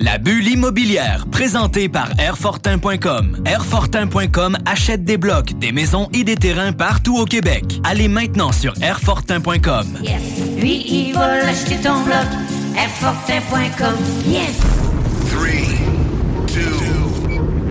La bulle immobilière, présentée par Airfortin.com. Airfortin.com achète des blocs, des maisons et des terrains partout au Québec. Allez maintenant sur Airfortin.com. Yes. Lui, il va l'acheter ton bloc. Airfortin.com. Yes.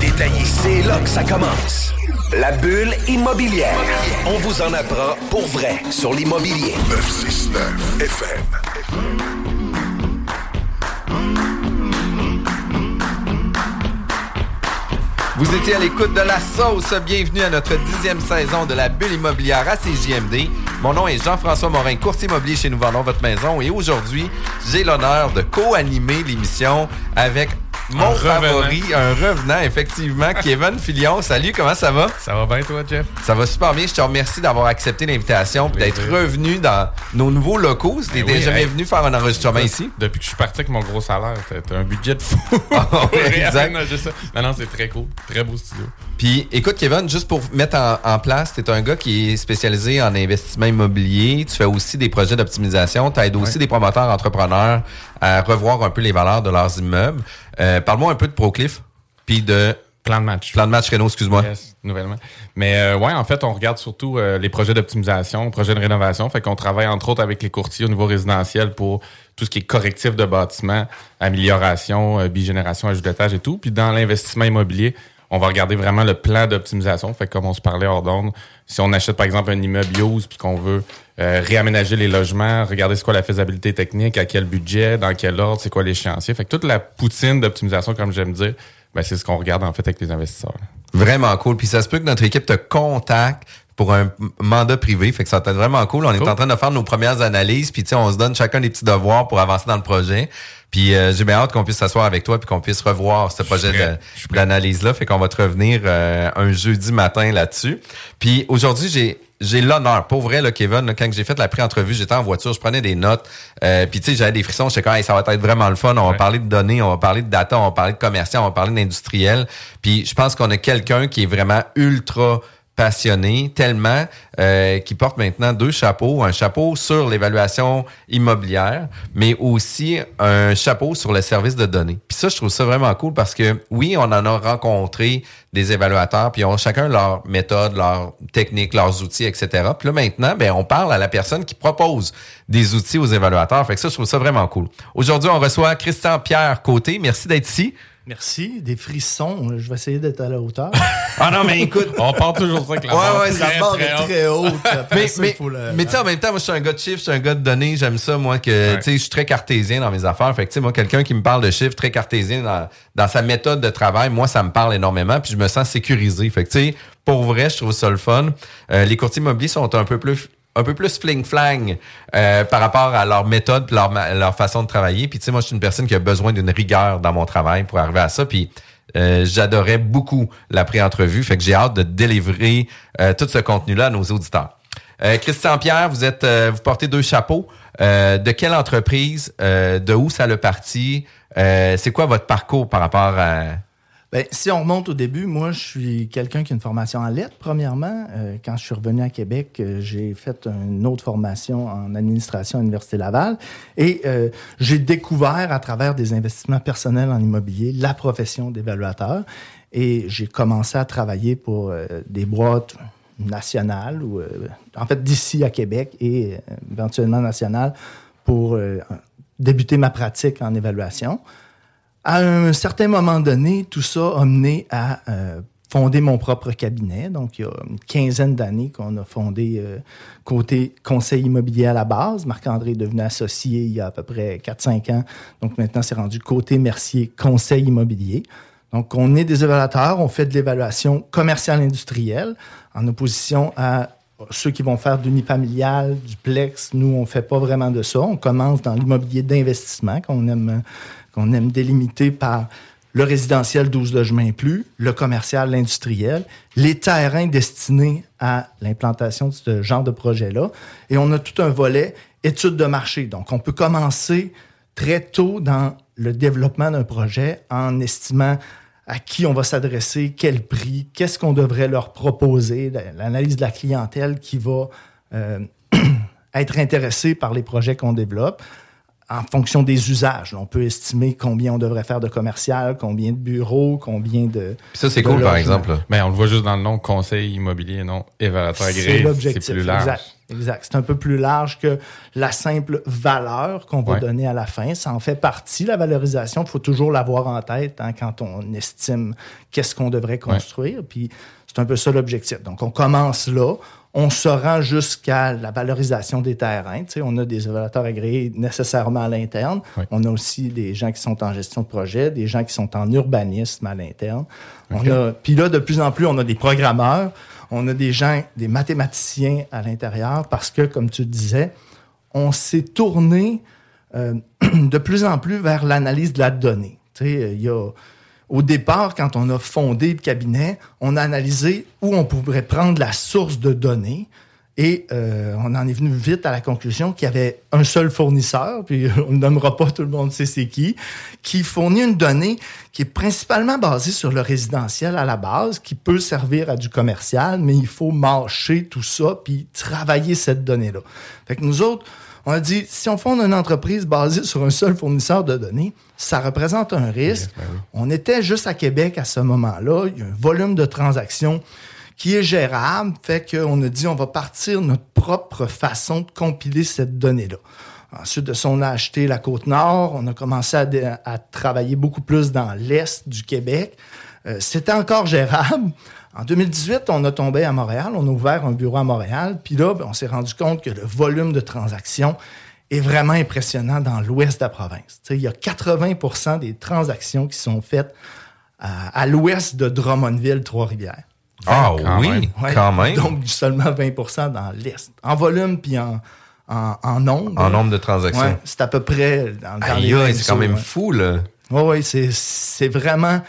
détaillé. C'est là que ça commence. La bulle immobilière. On vous en apprend pour vrai sur l'immobilier. 969 FM. Vous étiez à l'écoute de la sauce. Bienvenue à notre dixième saison de la bulle immobilière à CJMD. Mon nom est Jean-François Morin, courtier immobilier chez Nous Vendons Votre Maison. Et aujourd'hui, j'ai l'honneur de co-animer l'émission avec mon favori, un revenant, effectivement, Kevin Filion. Salut, comment ça va? Ça va bien, toi, Jeff? Ça va super bien. Je te remercie d'avoir accepté l'invitation et d'être revenu dans nos nouveaux locaux. Tu Ben oui, jamais hey. venu faire un enregistrement ici. Depuis que je suis parti avec mon gros salaire, t'as un budget de fou. Pour exact. ça. Non, non, c'est très cool. Très beau studio. Puis, écoute, Kevin, juste pour mettre en, en place, tu es un gars qui est spécialisé en investissement immobilier. Tu fais aussi des projets d'optimisation. Tu aides aussi des promoteurs entrepreneurs à revoir un peu les valeurs de leurs immeubles. Euh, Parle-moi un peu de Procliff, puis de Plan de match. Plan de match Renault, excuse-moi. Yes, nouvellement. Mais euh, ouais, en fait, on regarde surtout euh, les projets d'optimisation, projets de rénovation. Fait qu'on travaille entre autres avec les courtiers au niveau résidentiel pour tout ce qui est correctif de bâtiment, amélioration, euh, bigénération, ajout d'étage et tout. Puis dans l'investissement immobilier, on va regarder vraiment le plan d'optimisation. Fait que comme on se parlait hors d'onde, si on achète par exemple un immeuble use puis qu'on veut euh, réaménager les logements, regarder c'est quoi la faisabilité technique, à quel budget, dans quel ordre, c'est quoi l'échéancier. Fait que toute la poutine d'optimisation, comme j'aime dire, ben, c'est ce qu'on regarde en fait avec les investisseurs. Vraiment cool. Puis ça se peut que notre équipe te contacte pour un mandat privé. Fait que ça va être vraiment cool. On est en train de faire nos premières analyses. Puis tu sais, on se donne chacun des petits devoirs pour avancer dans le projet. Puis euh, j'ai bien hâte qu'on puisse s'asseoir avec toi puis qu'on puisse revoir ce projet Je d'analyse-là. Fait qu'on va te revenir euh, un jeudi matin là-dessus. Puis aujourd'hui, j'ai j'ai l'honneur, pour vrai, là, Kevin, là, quand j'ai fait la pré-entrevue, j'étais en voiture, je prenais des notes, euh, puis tu sais, j'avais des frissons, j'étais comme, Hey, ça va être vraiment le fun, on va parler de données, on va parler de data, on va parler de commercial, on va parler d'industriel, puis je pense qu'on a quelqu'un qui est vraiment ultra passionné, tellement euh, qui porte maintenant deux chapeaux, un chapeau sur l'évaluation immobilière, mais aussi un chapeau sur le service de données. Puis ça, je trouve ça vraiment cool parce que oui, on en a rencontré des évaluateurs, puis ils ont chacun leur méthode, leur technique, leurs outils, etc. Puis là maintenant, ben on parle à la personne qui propose des outils aux évaluateurs. Fait que ça, je trouve ça vraiment cool. Aujourd'hui, on reçoit Christian Pierre Côté. Merci d'être ici. Merci, des frissons. Je vais essayer d'être à la hauteur. Ah non, mais écoute, On part toujours ça avec la Ouais, barre ouais, la barre très est haute. très haute. Mais, ça, mais, le- mais tu sais, en même temps, moi, je suis un gars de chiffres, je suis un gars de données, j'aime ça, moi, que, tu sais, je suis très cartésien dans mes affaires. Fait que, tu sais, moi, quelqu'un qui me parle de chiffres, très cartésien dans, dans sa méthode de travail, moi, ça me parle énormément, puis je me sens sécurisé. Fait que, tu sais, pour vrai, je trouve ça le fun. Euh, les courtiers immobiliers sont un peu plus un peu plus fling-flang euh, par rapport à leur méthode leur, façon de travailler. Puis, tu sais, moi, je suis une personne qui a besoin d'une rigueur dans mon travail pour arriver à ça. Puis, euh, j'adorais beaucoup la pré-entrevue. Fait que j'ai hâte de délivrer euh, tout ce contenu-là à nos auditeurs. Euh, Christian Pierre, vous êtes, vous portez deux chapeaux. De quelle entreprise, de où ça le parti, c'est quoi votre parcours par rapport à Ben, si on remonte au début, moi, je suis quelqu'un qui a une formation en lettres, premièrement. Euh, quand je suis revenu à Québec, euh, j'ai fait une autre formation en administration à l'Université Laval. Et euh, j'ai découvert, à travers des investissements personnels en immobilier, la profession d'évaluateur. Et j'ai commencé à travailler pour euh, des boîtes nationales, ou euh, en fait d'ici à Québec et éventuellement nationales, pour débuter ma pratique en évaluation. À un certain moment donné, tout ça a mené à euh, fonder mon propre cabinet. Donc, il y a une quinzaine d'années qu'on a fondé euh, côté conseil immobilier à la base. Marc-André est devenu associé il y a à peu près 4-5 ans. Donc, maintenant, c'est rendu côté Mercier conseil immobilier. Donc, on est des évaluateurs, on fait de l'évaluation commerciale industrielle en opposition à ceux qui vont faire d'unifamilial, du plex. Nous, on fait pas vraiment de ça. On commence dans l'immobilier d'investissement, qu'on aime qu'on aime délimiter par le résidentiel 12 logements plus, le commercial, l'industriel, les terrains destinés à l'implantation de ce genre de projet-là. Et on a tout un volet études de marché. Donc, on peut commencer très tôt dans le développement d'un projet en estimant à qui on va s'adresser, quel prix, qu'est-ce qu'on devrait leur proposer, l'analyse de la clientèle qui va euh, être intéressée par les projets qu'on développe en fonction des usages. On peut estimer combien on devrait faire de commercial, combien de bureaux, combien de. ça, c'est cool, par exemple. Mais on le voit juste dans le nom conseil immobilier, non? Évaluateur agréé. C'est l'objectif. C'est plus large. Exact. C'est un peu plus large que la simple valeur qu'on va donner à la fin. Ça en fait partie, la valorisation. Il faut toujours l'avoir en tête hein, quand on estime qu'est-ce qu'on devrait construire. Puis c'est un peu ça l'objectif. Donc, on commence là on se rend jusqu'à la valorisation des terrains. Tu sais, on a des évaluateurs agréés nécessairement à l'interne. On a aussi des gens qui sont en gestion de projet, des gens qui sont en urbanisme à l'interne. Puis là, de plus en plus, on a des programmeurs, on a des gens, des mathématiciens à l'intérieur parce que, comme tu disais, on s'est tourné euh, de plus en plus vers l'analyse de la donnée. Tu sais, il y a au départ, quand on a fondé le cabinet, on a analysé où on pourrait prendre la source de données. Et euh, on en est venu vite à la conclusion qu'il y avait un seul fournisseur, puis on ne nommera pas, tout le monde sait c'est qui, qui fournit une donnée qui est principalement basée sur le résidentiel à la base, qui peut servir à du commercial, mais il faut marcher tout ça, puis travailler cette donnée-là. Fait que nous autres, on a dit, si on fonde une entreprise basée sur un seul fournisseur de données, ça représente un risque. Ben on était juste à Québec à ce moment-là. Il y a un volume de transactions qui est gérable, fait qu'on a dit, on va partir notre propre façon de compiler cette donnée-là. Ensuite de ça, on a acheté la Côte-Nord. On a commencé à, travailler beaucoup plus dans l'Est du Québec. Euh, c'était encore gérable. En 2018, on a tombé à Montréal, on a ouvert un bureau à Montréal, puis là, ben, on s'est rendu compte que le volume de transactions est vraiment impressionnant dans l'ouest de la province. il y a 80% des transactions qui sont faites à, l'ouest de Drummondville, Trois-Rivières. Ah oui, quand même. Donc seulement 20% dans l'est. En volume puis en, en, nombre. En nombre de transactions. c'est à peu près dans, C'est quand même fou, là. Oui, oui, c'est vraiment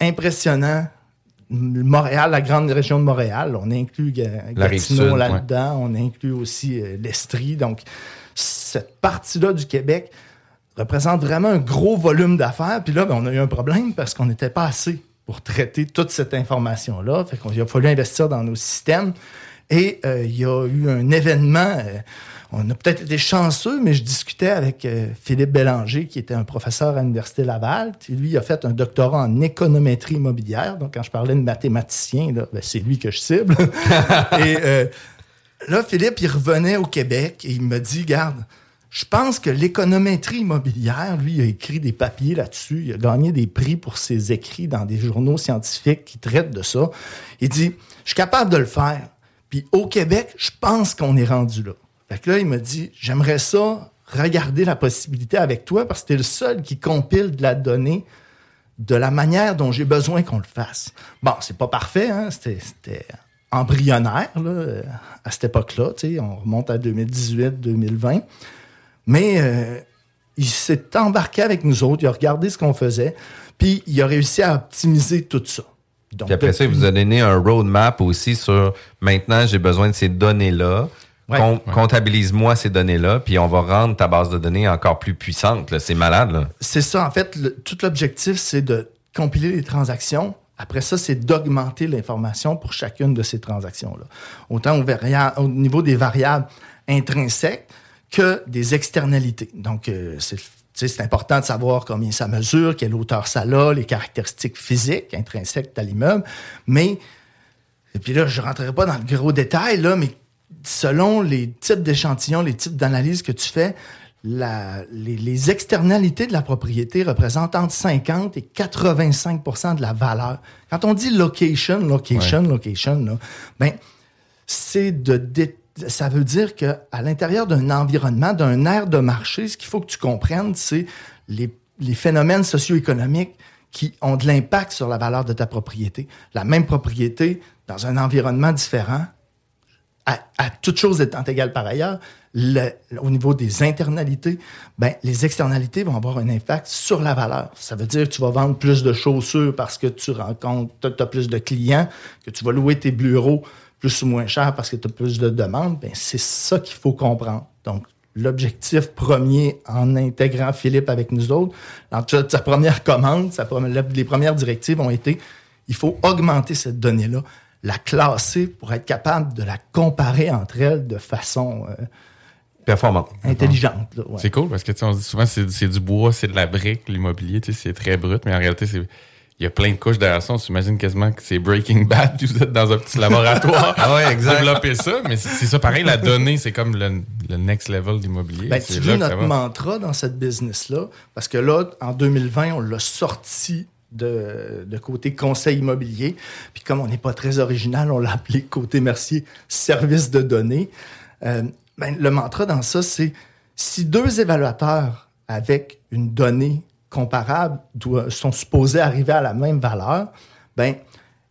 impressionnant Montréal, la grande région de Montréal. On inclut Gatineau là-dedans. On inclut aussi euh, l'Estrie. Donc, cette partie-là du Québec représente vraiment un gros volume d'affaires. Puis là, ben, on a eu un problème parce qu'on n'était pas assez pour traiter toute cette information-là. Fait qu'il a fallu investir dans nos systèmes. Et euh, il y a eu un événement... Euh, on a peut-être été chanceux, mais je discutais avec euh, Philippe Bélanger, qui était un professeur à l'Université Laval. lui, il a fait un doctorat en économétrie immobilière. Donc, quand je parlais de mathématicien, ben, c'est lui que je cible. et euh, là, Philippe, il revenait au Québec et il me dit, garde, je pense que l'économétrie immobilière, lui, il a écrit des papiers là-dessus. Il a gagné des prix pour ses écrits dans des journaux scientifiques qui traitent de ça. Il dit, je suis capable de le faire. Puis au Québec, je pense qu'on est rendu là. Fait que là, il m'a dit, j'aimerais ça regarder la possibilité avec toi parce que es le seul qui compile de la donnée de la manière dont j'ai besoin qu'on le fasse. Bon, c'est pas parfait, hein? c'était embryonnaire là, à cette époque-là. On remonte à 2018-2020. Mais euh, il s'est embarqué avec nous autres, il a regardé ce qu'on faisait, puis il a réussi à optimiser tout ça. Donc, puis après ça, il vous a donné un roadmap aussi sur maintenant, j'ai besoin de ces données-là. Comptabilise-moi ces données-là, puis on va rendre ta base de données encore plus puissante. C'est malade. C'est ça. En fait, tout l'objectif, c'est de compiler les transactions. Après ça, c'est d'augmenter l'information pour chacune de ces transactions-là. Autant au, au, niveau des variables intrinsèques que des externalités. Donc, euh, c'est important de savoir combien ça mesure, quelle hauteur ça a, les caractéristiques physiques intrinsèques à l'immeuble. Mais, et puis là, je ne rentrerai pas dans le gros détail, là, mais selon les types d'échantillons, les types d'analyses que tu fais, les, externalités de la propriété représentent entre 50 et 85% de la valeur. Quand on dit location, location, location, ben, c'est de, ça veut dire que à l'intérieur d'un environnement, d'un aire de marché, ce qu'il faut que tu comprennes, c'est les, les phénomènes socio-économiques qui ont de l'impact sur la valeur de ta propriété. La même propriété dans un environnement différent à, à toute chose étant égale par ailleurs, le, au niveau des internalités, ben, les externalités vont avoir un impact sur la valeur. Ça veut dire que tu vas vendre plus de chaussures parce que tu rencontres, tu plus de clients, que tu vas louer tes bureaux plus ou moins cher parce que tu as plus de demandes. Ben, c'est ça qu'il faut comprendre. Donc, l'objectif premier en intégrant Philippe avec nous autres, dans sa première commande, les premières directives ont été, il faut augmenter cette donnée-là, la classer pour être capable de la comparer entre elles de façon... Euh, performante. Intelligente. C'est cool parce que on dit souvent c'est c'est du bois, c'est de la brique, l'immobilier, c'est très brut, mais en réalité, c'est il y a plein de couches derrière ça. On s'imagine quasiment que c'est Breaking Bad, puis vous êtes dans un petit laboratoire. ah ouais, exact. Développer ça, mais c'est ça pareil, la donnée, c'est comme le, next level d'immobilier. Ben, tu veux notre mantra dans cette business-là, parce que là, en 2020, on l'a sorti de, de, côté conseil immobilier. Puis comme on n'est pas très original, on l'a appelé côté Mercier service de données. Euh, ben, le mantra dans ça, c'est si deux évaluateurs avec une donnée comparable sont supposés arriver à la même valeur, ben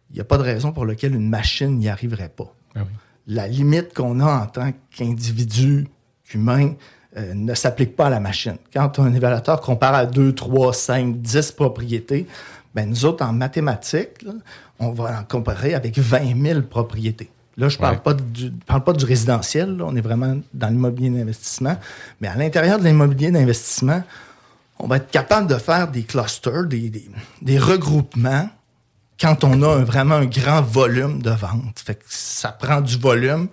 il n'y a pas de raison pour laquelle une machine n'y arriverait pas. Ah la limite qu'on a en tant qu'individu, qu'humain, euh, ne s'applique pas à la machine. Quand un évaluateur compare à 2, 3, 5, 10 propriétés, ben nous autres, en mathématiques, on va en comparer avec 20 000 propriétés. Là, je ne parle, pas du, parle pas du résidentiel, on est vraiment dans l'immobilier d'investissement. Mais à l'intérieur de l'immobilier d'investissement, on va être capable de faire des clusters, des, des, regroupements quand on a vraiment un grand volume de. Fait que ça prend du volume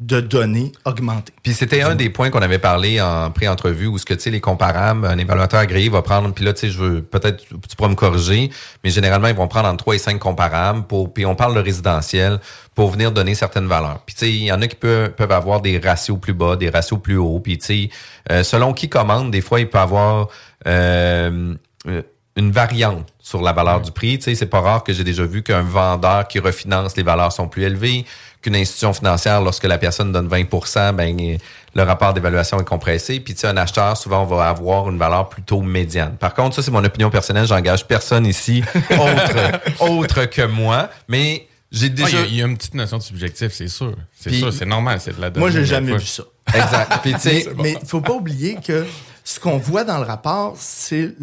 de données augmentées. Puis c'était un des points qu'on avait parlé en pré-entrevue où ce que tu sais les comparables, un évaluateur agréé va prendre puis là tu sais je veux peut-être tu pourras me corriger, mais généralement ils vont prendre entre 3 et 5 comparables pour puis on parle de résidentiel pour venir donner certaines valeurs. Puis tu sais il y en a qui peuvent peuvent avoir des ratios plus bas, des ratios plus hauts, puis tu sais euh, selon qui commande, des fois il peut avoir euh, une variante sur la valeur du prix. Tu sais, c'est pas rare que j'ai déjà vu qu'un vendeur qui refinance, les valeurs sont plus élevées, qu'une institution financière, lorsque la personne donne 20% ben le rapport d'évaluation est compressé. Puis tu sais, un acheteur, souvent, on va avoir une valeur plutôt médiane. Par contre, ça, c'est mon opinion personnelle. J'engage personne ici autre, autre que moi. Mais j'ai ah, déjà... Il y, a une petite notion de subjectif, c'est sûr. C'est sûr, c'est normal, c'est de la Moi, j'ai jamais vu ça. Exact. Puis, mais il faut pas oublier que ce qu'on voit dans le rapport, c'est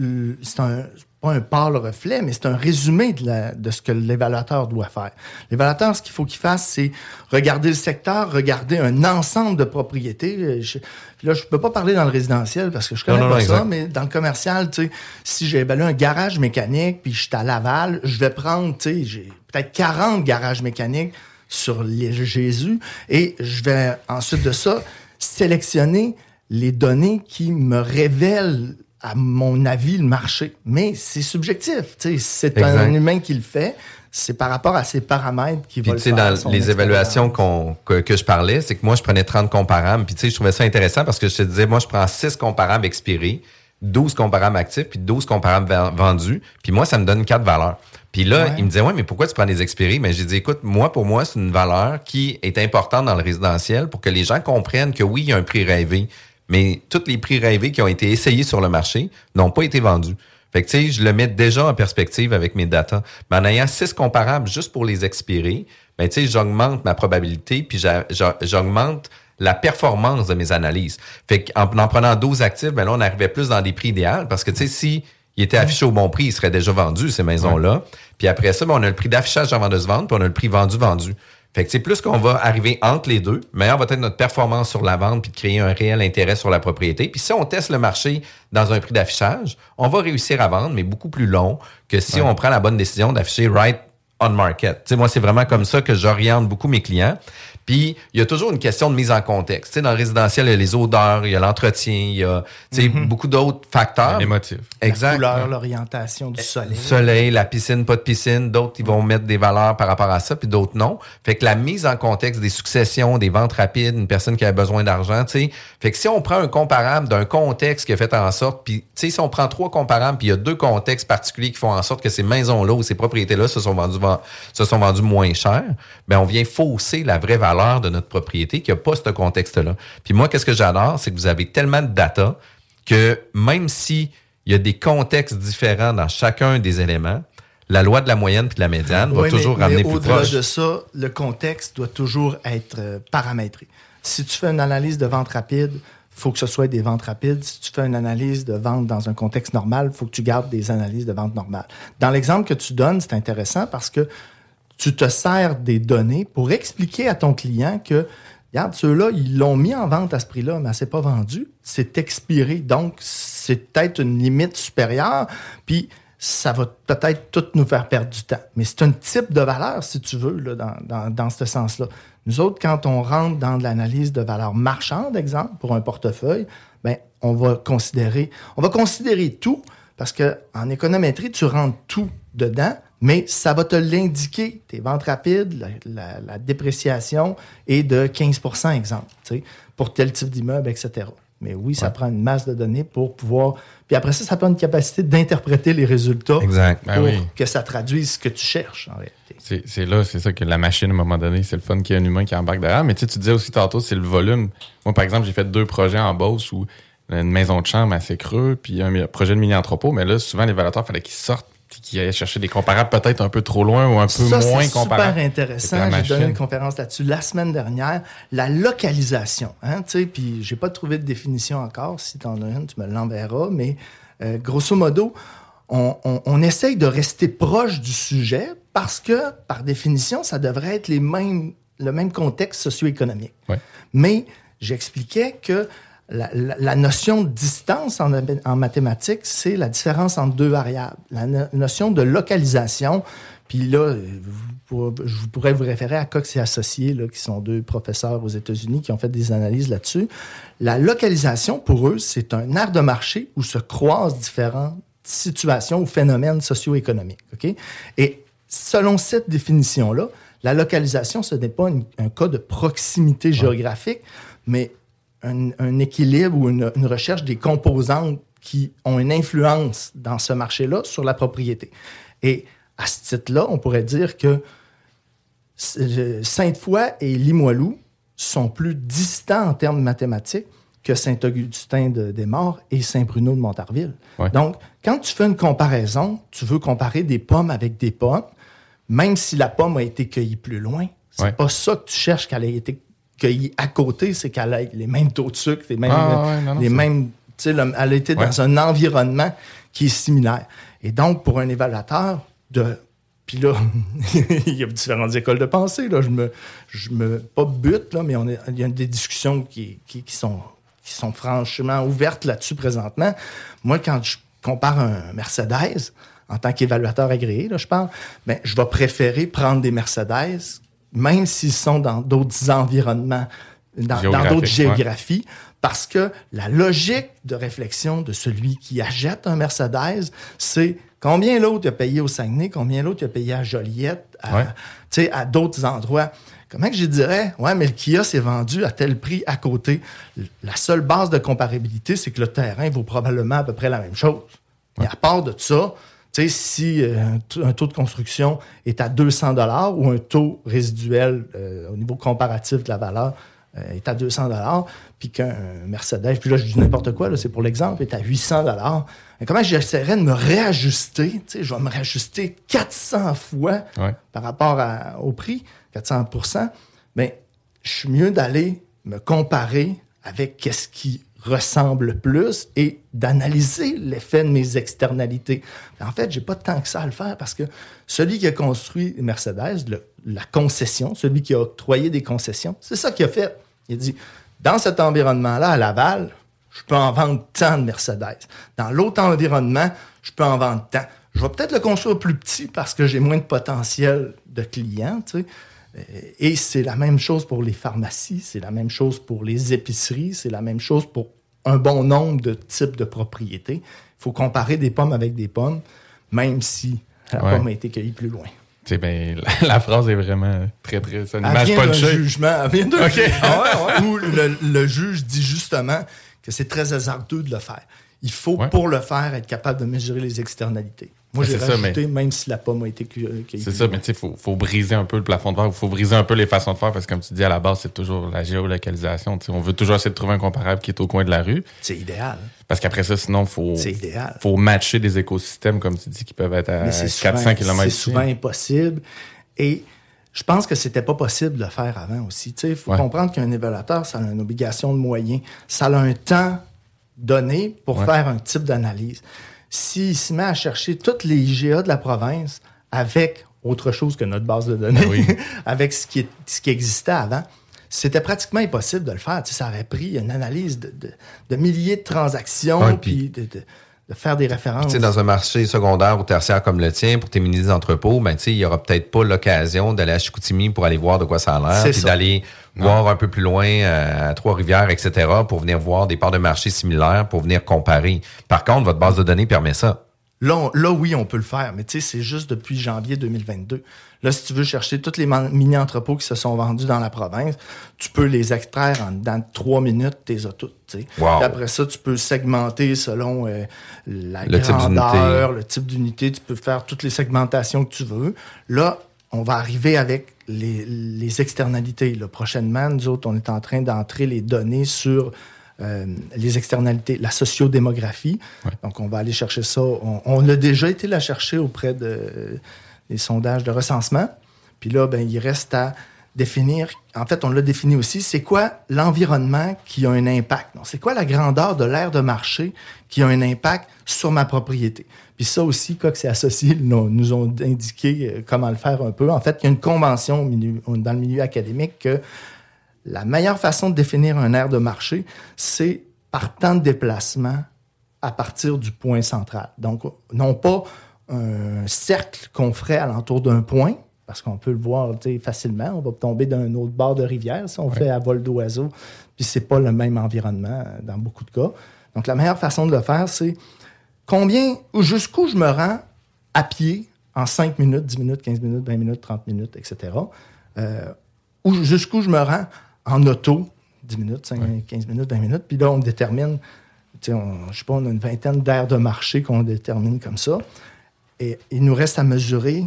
un pas un pâle reflet, mais c'est un résumé de, de ce que l'évaluateur doit faire. L'évaluateur, ce qu'il faut qu'il fasse, c'est regarder le secteur, regarder un ensemble de propriétés. Je, là, je peux pas parler dans le résidentiel parce que je connais pas ça, mais dans le commercial, tu sais, si j'ai évalué un garage mécanique puis je suis à Laval, je vais prendre, tu sais, j'ai peut-être 40 garages mécaniques sur les Jésus et je vais ensuite de ça sélectionner les données qui me révèlent à mon avis, le marché. Mais c'est subjectif. C'est un humain qui le fait. C'est par rapport à ces paramètres qui vont le faire. Dans les évaluations que, que, je parlais, c'est que moi, je prenais 30 comparables. Puis, tu sais, je trouvais ça intéressant parce que je te disais, moi, je prends 6 comparables expirés, 12 comparables actifs, puis 12 comparables vendus. Puis moi, ça me donne 4 valeurs. Puis là, il me disait, ouais, mais pourquoi tu prends des expirés? Mais j'ai dit, écoute, moi, pour moi, c'est une valeur qui est importante dans le résidentiel pour que les gens comprennent que oui, il y a un prix rêvé mais tous les prix rêvés qui ont été essayés sur le marché n'ont pas été vendus. Fait que, tu sais, je le mets déjà en perspective avec mes data. Mais en ayant six comparables juste pour les expirer, ben, tu sais, j'augmente ma probabilité puis j'augmente la performance de mes analyses. Fait qu'en en prenant 12 actifs, ben là, on arrivait plus dans des prix idéaux parce que, tu sais, si il était affiché au bon prix, il serait déjà vendu, ces maisons-là. Puis après ça, ben, on a le prix d'affichage avant de se vendre, puis on a le prix vendu-vendu. Fait que c'est plus qu'on va arriver entre les deux, meilleure va être notre performance sur la vente puis de créer un réel intérêt sur la propriété. Puis si on teste le marché dans un prix d'affichage, on va réussir à vendre, mais beaucoup plus long que si on prend la bonne décision d'afficher right on market. Moi, c'est vraiment comme ça que j'oriente beaucoup mes clients. Puis il y a toujours une question de mise en contexte. Tu sais, dans le résidentiel, il y a les odeurs, il y a l'entretien, il y a tu sais, mhm. beaucoup d'autres facteurs. Émotifs. Exact. La couleur, l'orientation du soleil. Soleil, la piscine, pas de piscine. D'autres, ils vont mettre des valeurs par rapport à ça, puis d'autres non. Fait que la mise en contexte des successions, des ventes rapides, une personne qui a besoin d'argent, tu sais. Fait que si on prend un comparable d'un contexte qui a fait en sorte, puis tu sais, si on prend trois comparables, puis il y a deux contextes particuliers qui font en sorte que ces maisons-là ou ces propriétés-là se sont vendues, se sont vendues moins cher, ben on vient fausser la vraie valeur de notre propriété qui n'a pas ce contexte-là. Puis moi, qu'est-ce que j'adore, c'est que vous avez tellement de data que même si il y a des contextes différents dans chacun des éléments, la loi de la moyenne puis de la médiane va Oui, toujours mais, ramener mais plus au-delà proche. de ça, le contexte doit toujours être euh, paramétré. Si tu fais une analyse de vente rapide, faut que ce soit des ventes rapides. Si tu fais une analyse de vente dans un contexte normal, faut que tu gardes des analyses de vente normales. Dans l'exemple que tu donnes, c'est intéressant parce que tu te sers des données pour expliquer à ton client que Regarde, ceux-là, ils l'ont mis en vente à ce prix-là, mais c'est pas vendu. C'est expiré. Donc, c'est peut-être une limite supérieure. Puis, ça va peut-être tout nous faire perdre du temps. Mais c'est un type de valeur, si tu veux, là, dans, dans, dans ce sens-là. Nous autres, quand on rentre dans de l'analyse de valeur marchande, exemple, pour un portefeuille, ben, on va considérer, on va considérer tout, parce que en économétrie, tu rentres tout dedans, mais ça va te l'indiquer. Tes ventes rapides, la, la- la dépréciation est de 15% exemple, pour tel type d'immeuble, etc. Mais oui, ça prend une masse de données pour pouvoir. Puis après ça, ça prend une capacité d'interpréter les résultats Exact. Ben pour oui. que ça traduise ce que tu cherches, en réalité. C'est là, c'est ça que la machine, à un moment donné, c'est le fun qu'il y a un humain qui embarque derrière. Mais tu sais, tu disais aussi tantôt, c'est le volume. Moi, par exemple, j'ai fait deux projets en Beauce où une maison de chambre assez creux, puis un projet de mini-entrepôt. Mais là, souvent, les évaluateurs, il fallait qu'ils sortent qu'ils aillent chercher des comparables peut-être un peu trop loin ou un peu Ça, moins c'est comparables. super intéressant. J'ai donné une conférence là-dessus la semaine dernière. La localisation, hein, tu sais, puis j'ai pas trouvé de définition encore. Si tu en as une, tu me l'enverras. Mais euh, grosso modo, on, on- on essaye de rester proche du sujet parce que, par définition, ça devrait être les mêmes, le même contexte socio-économique. Ouais. Mais j'expliquais que la, la- la notion de distance en, en mathématiques, c'est la différence entre deux variables. La no- notion de localisation, puis là, vous je vous pourrais vous référer à Cox et Associés, là, qui sont deux professeurs aux États-Unis qui ont fait des analyses là-dessus. La localisation, pour eux, c'est un art de marché où se croisent différentes situations ou phénomènes socio-économiques. OK? Et selon cette définition-là, la localisation, ce n'est pas une- un cas de proximité géographique, mais un, un équilibre ou une, une recherche des composantes qui ont une influence dans ce marché-là sur la propriété. Et à ce titre-là, on pourrait dire que euh, Sainte-Foy et Limoilou sont plus distants en termes mathématiques que Saint-Augustin-de-Desmaures et Saint-Bruno de Montarville. Ouais. Donc, quand tu fais une comparaison, tu veux comparer des pommes avec des pommes, même si la pomme a été cueillie plus loin, c'est Ouais. pas ça que tu cherches qu'elle ait été cueillie à côté, c'est qu'elle ait les mêmes taux de sucre, les mêmes, Ah, ouais, non, non, les mêmes, le- elle a été Ouais. dans un environnement qui est similaire. Et donc, pour un évaluateur, de puis là, il y a différentes écoles de pensée. Là. Je me, je me pas bute, là, mais on est, il y a des discussions qui, qui, qui sont, qui sont franchement ouvertes là-dessus présentement. Moi, quand je compare un Mercedes, en tant qu'évaluateur agréé, là, je parle, ben, je vais préférer prendre des Mercedes, même s'ils sont dans d'autres environnements, dans d'autres ouais. géographies, parce que la logique de réflexion de celui qui achète un Mercedes, c'est combien l'autre a payé au Saguenay, combien l'autre a payé à Joliette, à, Ouais. à d'autres endroits. Comment que je dirais, ouais, mais le Kia s'est vendu à tel prix à côté. La seule base de comparabilité, c'est que le terrain vaut probablement à peu près la même chose. Et à part de ça, tu sais, si euh, un taux de construction est à 200 dollars ou un taux résiduel euh, au niveau comparatif de la valeur euh, est à 200 dollars, puis qu'un Mercedes, puis là je dis n'importe quoi, c'est pour l'exemple, est à 800 dollars. Comment j'essaierais de me réajuster? Tu sais, je vais me réajuster 400 fois Ouais. par rapport à- au prix, 400 mais je suis mieux d'aller me comparer avec qu'est-ce qui ressemble le plus et d'analyser l'effet de mes externalités. En fait, j'ai pas tant que ça à le faire parce que celui qui a construit Mercedes, la concession, celui qui a octroyé des concessions, c'est ça qu'il a fait. Il a dit, dans cet environnement-là, à Laval, je peux en vendre tant de Mercedes. Dans l'autre environnement, je peux en vendre tant. Je vais peut-être le construire plus petit parce que j'ai moins de potentiel de clients. Euh, Et c'est la même chose pour les pharmacies, c'est la même chose pour les épiceries, c'est la même chose pour un bon nombre de types de propriétés. Il faut comparer des pommes avec des pommes, même si la Ouais. pomme a été cueillie plus loin. Tu sais, ben, la, la phrase est vraiment très, très. C'est une Elle image vient d'un punchée. jugement, elle vient d'un Ok. jugement où le, le juge dit justement que c'est très hasardeux de le faire. Il faut, pour le faire, être capable de mesurer les externalités. Moi, j'ai rajouté, même si la pomme a été C'est ça, mais tu sais, il faut, briser un peu le plafond de verre, il faut briser un peu les façons de faire, parce que comme tu dis, à la base, c'est toujours la géolocalisation. on veut toujours essayer de trouver un comparable qui est au coin de la rue. C'est idéal. Parce qu'après ça, sinon, il faut, faut matcher des écosystèmes, comme tu dis, qui peuvent être à 400 km. C'est souvent impossible. Et je pense que c'était pas possible de le faire avant aussi. Il faut comprendre qu'un évaluateur, ça a une obligation de moyens. Ça a un temps donné pour faire un type d'analyse. S'il se met à chercher toutes les IGA de la province avec autre chose que notre base de données, ben avec ce qui, ce qui existait avant, c'était pratiquement impossible de le faire. ça aurait pris une analyse de, milliers de transactions, puis de, de faire des références. dans un marché secondaire ou tertiaire comme le tien, pour tes ministres d'entrepôt, ben, il n'y aura peut-être pas l'occasion d'aller à Chicoutimi pour aller voir de quoi ça a l'air, puis d'aller voir un peu plus loin euh, à Trois-Rivières, etc., pour venir voir des parts de marché similaires, pour venir comparer. Par contre, votre base de données permet ça. Là, là, oui, on peut le faire, mais tu sais, c'est juste depuis janvier 2022. Là, si tu veux chercher tous les mini-entrepôts qui se sont vendus dans la province, tu peux les extraire en dans trois minutes, tes toutes. après ça, tu peux segmenter selon euh, la le grandeur, le type d'unité. Tu peux faire toutes les segmentations que tu veux. Là, on va arriver avec les, externalités. Là, prochainement, nous autres, on est en train d'entrer les données sur euh, les externalités, la sociodémographie. Donc, on va aller chercher ça. On, a déjà été la chercher auprès de, des sondages de recensement. Puis là, ben, il reste à définir, en fait, on l'a défini aussi, c'est quoi l'environnement qui a un impact? C'est quoi la grandeur de l'aire de marché qui a un impact sur ma propriété? Puis ça aussi, Cox et Associés nous ont indiqué euh, comment le faire un peu. En fait, il y a une convention dans le milieu académique que la meilleure façon de définir un aire de marché, c'est par temps de déplacement à partir du point central. Donc, non pas un cercle qu'on ferait alentour d'un point, parce qu'on peut le voir facilement. On va tomber d'un autre bord de rivière si on fait à vol d'oiseau, puis c'est pas le même environnement euh, dans beaucoup de cas. Donc, la meilleure façon de le faire, c'est combien, ou jusqu'où je me rends à pied en 5 minutes, 10 minutes, 15 minutes, 20 minutes, 30 minutes, etc. Euh, ou jusqu'où je me rends en auto, 10 minutes, 5, 15 minutes, 20 minutes. Puis là, on détermine, on, je sais pas, on a une vingtaine d'aires de marché qu'on détermine comme ça. Et il nous reste à mesurer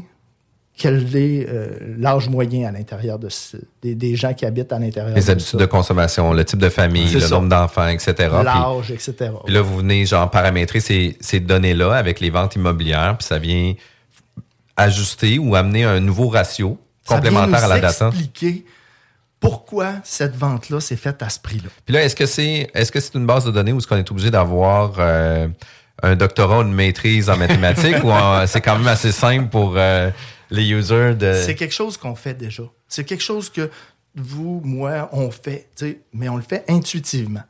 quel est euh, l'âge moyen à l'intérieur de des, gens qui habitent à l'intérieur. Les habitudes de consommation, le type de famille, le nombre d'enfants, etc. L'âge, etc. Puis là, vous venez genre paramétrer ces, ces données-là avec les ventes immobilières, puis ça vient ajuster ou amener un nouveau ratio complémentaire à la data. expliquer pourquoi cette vente-là s'est faite à ce prix-là. Puis là, est-ce que c'est est-ce que c'est une base de données où est-ce qu'on est obligé d'avoir euh, un doctorat ou une maîtrise en mathématiques ou c'est quand même assez simple pour euh, les users de... C'est quelque chose qu'on fait déjà. C'est quelque chose que vous, moi, on fait, mais on le fait intuitivement.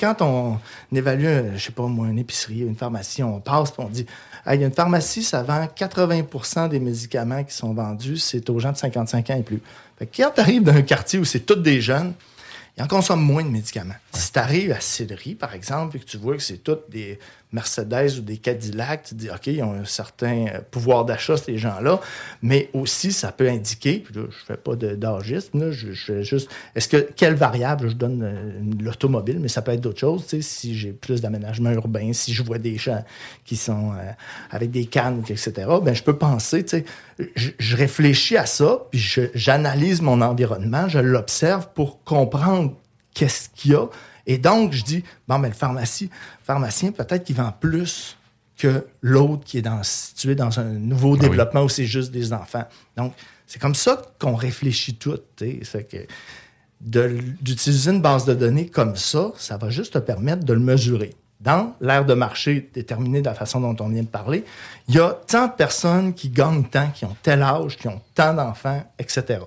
quand on évalue, je sais pas moi, une épicerie, une pharmacie, on passe et on dit il y a une pharmacie, ça vend 80% des médicaments qui sont vendus, c'est aux gens de 55 ans et plus. Fait que quand tu arrives dans un quartier où c'est tous des jeunes, ils en consomment moins de médicaments. Si tu arrives à Céleri, par exemple, et que tu vois que c'est toutes des Mercedes ou des Cadillac, tu dis, OK, ils ont un certain euh, pouvoir d'achat, ces gens-là, mais aussi, ça peut indiquer, puis là, je fais pas d'âgisme, je, je fais juste, est-ce que, quelle variable je donne euh, l'automobile, mais ça peut être d'autres choses, si j'ai plus d'aménagement urbain, si je vois des gens qui sont euh, avec des cannes, etc., ben je peux penser, je réfléchis à ça, puis j'analyse mon environnement, je l'observe pour comprendre qu'est-ce qu'il y a, et donc, je dis, bon, mais le pharmacie, pharmacien, peut-être qu'il vend plus que l'autre qui est dans, situé dans un nouveau ah développement où c'est juste des enfants. Donc, c'est comme ça qu'on réfléchit tout. D'utiliser une base de données comme ça, ça va juste te permettre de le mesurer. Dans l'ère de marché déterminée de la façon dont on vient de parler, il y a tant de personnes qui gagnent tant, qui ont tel âge, qui ont tant d'enfants, etc.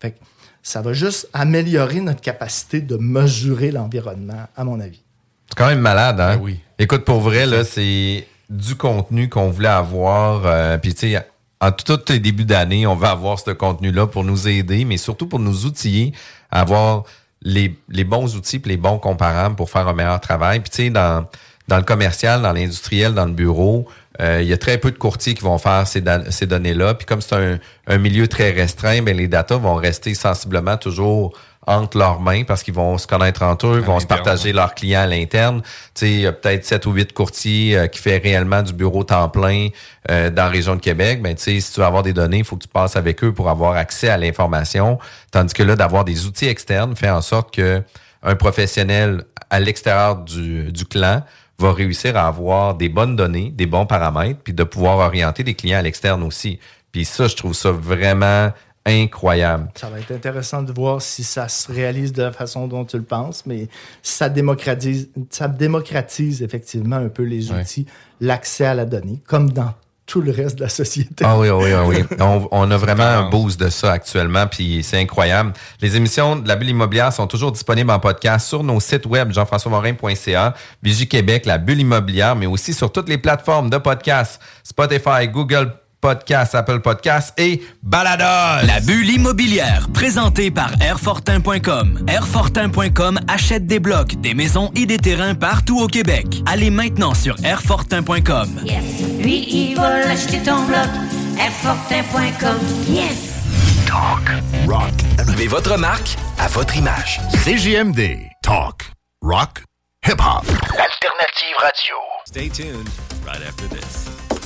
Fait que ça va juste améliorer notre capacité de mesurer l'environnement, à mon avis. C'est quand même malade, hein? Ben oui. Écoute, pour vrai, là, c'est du contenu qu'on voulait avoir. Euh, puis, tu sais, en tout les débuts d'année, on va avoir ce contenu-là pour nous aider, mais surtout pour nous outiller à avoir les, les bons outils et les bons comparables pour faire un meilleur travail. Puis, tu sais, dans, dans le commercial, dans l'industriel, dans le bureau, euh, il y a très peu de courtiers qui vont faire ces, ces données-là. Puis comme c'est un, un, milieu très restreint, ben les datas vont rester sensiblement toujours entre leurs mains parce qu'ils vont se connaître entre eux, ils vont se partager leurs clients à l'interne. Tu sais, il y a peut-être sept ou huit courtiers euh, qui fait réellement du bureau temps plein euh, dans la région de Québec. Ben, tu sais, si tu veux avoir des données, il faut que tu passes avec eux pour avoir accès à l'information. Tandis que là, d'avoir des outils externes fait en sorte que un professionnel à l'extérieur du, du clan va réussir à avoir des bonnes données, des bons paramètres, puis de pouvoir orienter des clients à l'externe aussi. Puis ça, je trouve ça vraiment incroyable. Ça va être intéressant de voir si ça se réalise de la façon dont tu le penses, mais ça démocratise, ça démocratise effectivement un peu les outils, l'accès à la donnée, comme dans tout le reste de la société. Ah oui, oui, oui. on, on, a vraiment un boost de ça actuellement, puis c'est incroyable. Les émissions de la bulle immobilière sont toujours disponibles en podcast sur nos sites web jean-françois-morin.ca, Vigie Québec, la bulle immobilière, mais aussi sur toutes les plateformes de podcast, Spotify, Google Podcast, Apple Podcast et Balados. La bulle immobilière, présentée par Airfortin.com. Airfortin.com achète des blocs, des maisons et des terrains partout au Québec. Allez maintenant sur Airfortin.com. Yes. Lui, il va l'acheter ton bloc. Airfortin.com. Yes. Talk, rock. Mais votre marque à votre image. CJMD. Talk, rock, hip-hop. Alternative radio. Stay tuned right after this.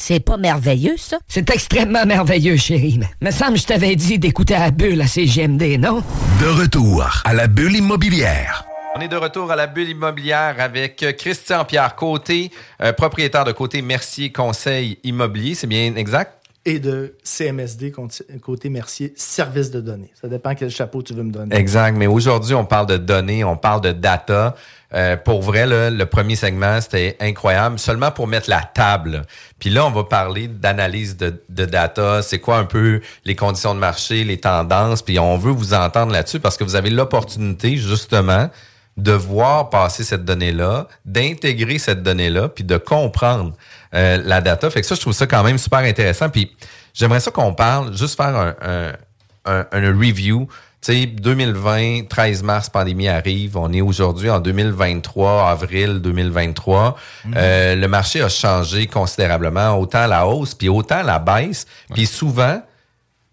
C'est pas merveilleux, ça? C'est extrêmement merveilleux, chérie. Me semble que je t'avais dit d'écouter à la bulle à CGMD, non? De retour à la bulle immobilière. On est de retour à la bulle immobilière avec euh, Christian-Pierre Côté, euh, propriétaire de Côté Mercier Conseil Immobilier. C'est bien exact? Et de CMSD, côté- côté Mercier, service de données. Ça dépend quel chapeau tu veux me donner. Exact. Mais aujourd'hui, on parle de données, on parle de data. Euh, pour vrai, le premier segment, c'était incroyable, seulement pour mettre la table. Puis là, on va parler d'analyse de, data, c'est quoi un peu les conditions de marché, les tendances, puis on veut vous entendre là-dessus parce que vous avez l'opportunité, justement, de voir passer cette donnée-là, d'intégrer cette donnée-là, puis de comprendre euh, la data. Fait que ça, je trouve ça quand même super intéressant. Puis j'aimerais ça qu'on parle, juste faire un, un, un review. Tu sais, 2020, 13 mars, pandémie arrive. On est aujourd'hui en 2023, avril 2023. Euh, le marché a changé considérablement, autant la hausse, puis autant la baisse. Puis souvent,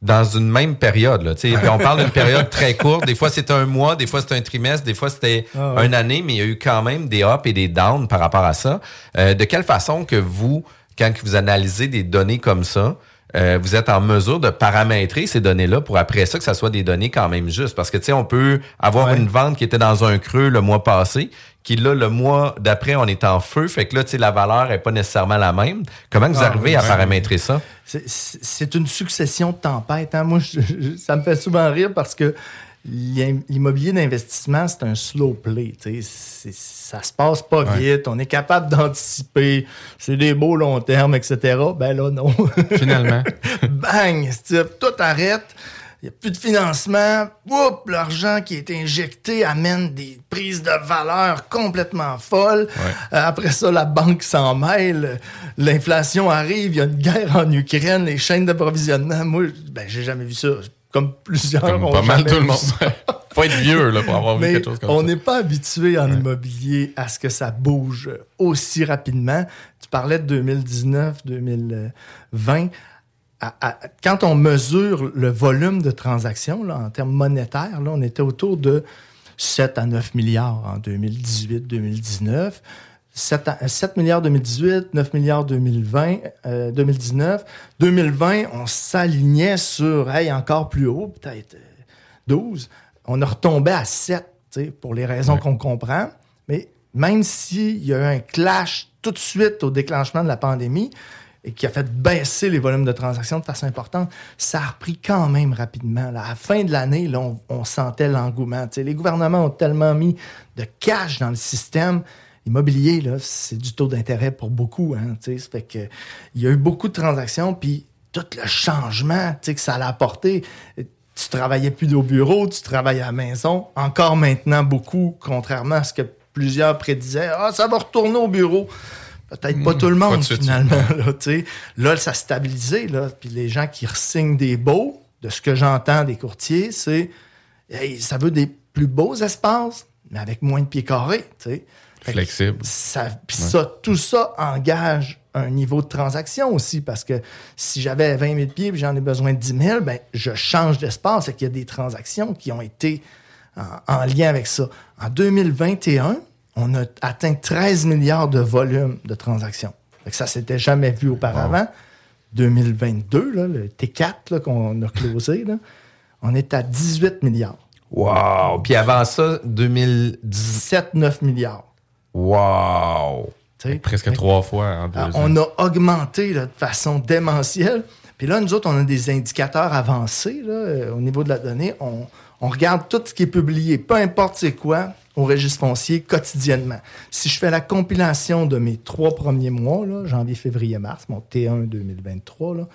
dans une même période. Là, tu sais. Puis on parle d'une période très courte. Des fois, c'est un mois, des fois, c'est un trimestre, des fois, c'était Ah ouais. une année, mais il y a eu quand même des ups et des downs par rapport à ça. Euh, de quelle façon que vous, quand vous analysez des données comme ça, euh, vous êtes en mesure de paramétrer ces données-là pour après ça que ça soit des données quand même justes. Parce que, tu sais, on peut avoir Ouais. une vente qui était dans un creux le mois passé, qui là, le mois d'après, on est en feu. Fait que là, tu sais, la valeur est pas nécessairement la même. Comment vous Ah, arrivez oui, à paramétrer ça? C'est- une succession de tempêtes. hein. Moi, je- je- ça me fait souvent rire parce que l'immobilier d'investissement, c'est un slow play. tu sais. C'est- Ça se passe pas vite. On est capable d'anticiper. C'est des beaux long termes, etc. Ben là, non. Finalement. Bang! Tout arrête. Il n'y a plus de financement. L'argent qui est injecté amène des prises de valeur complètement folles. Euh, après ça, la banque s'en mêle. L'inflation arrive. Il y a une guerre en Ukraine. Les chaînes d'approvisionnement. Moi, ben, j'ai jamais vu ça. Comme plusieurs Comme pas mal tout le monde. Faut être vieux là, pour avoir vu quelque chose comme on ça. n'est pas habitué en immobilier à ce que ça bouge aussi rapidement. Tu parlais de 2019, 2020. À- à- quand on mesure le volume de transactions là, en termes monétaires, là, on était autour de 7 à 9 milliards en 2018-2019. 7, à- 7 milliards 2018, 9 milliards 2020, euh, 2019. 2020, on s'alignait sur hey, encore plus haut, peut-être euh, 12. On a retombé à 7, tu sais, pour les raisons qu'on comprend. Mais même s'il y a eu un clash tout de suite au déclenchement de la pandémie et qui a fait baisser les volumes de transactions de façon importante, ça a repris quand même rapidement. là. À la fin de l'année, on, on sentait l'engouement. Les gouvernements ont tellement mis de cash dans le système immobilier, là, c'est du taux d'intérêt pour beaucoup. Hein, ça fait que il y a eu beaucoup de transactions, puis tout le changement que ça a apporté. Tu travaillais plus au bureau, tu travaillais à la maison. Encore maintenant, beaucoup, contrairement à ce que plusieurs prédisaient. Ah, ça va retourner au bureau. Peut-être pas Mmh, tout le monde, finalement. Là, tu sais. là, ça a stabilisé. Là, puis les gens qui signent des beaux, de ce que j'entends des courtiers, c'est hey, ça veut des plus beaux espaces, mais avec moins de pieds carrés. Flexible. Ça, tout ça engage un niveau de transaction aussi, parce que si j'avais 20 000 pieds et j'en ai besoin de 10 000, ben, je change d'espace. Fait qu'il y a des transactions qui ont été en, en lien avec ça. En 2021, on a atteint 13 milliards de volume de transactions. Ça s'était jamais vu auparavant. 2022, là, le T4 là, qu'on a closé, là, on est à 18 milliards. Wow! Puis avant ça, 2010. 7-9 milliards. Wow! Presque trois fois en deux Ah, ans. on a augmenté là, de façon démentielle. Puis là, nous autres, on a des indicateurs avancés là, euh, au niveau de la donnée. On, on regarde tout ce qui est publié, peu importe c'est quoi, au registre foncier quotidiennement. Si je fais la compilation de mes trois premiers mois, là, janvier, février, mars, mon T1 2023, là,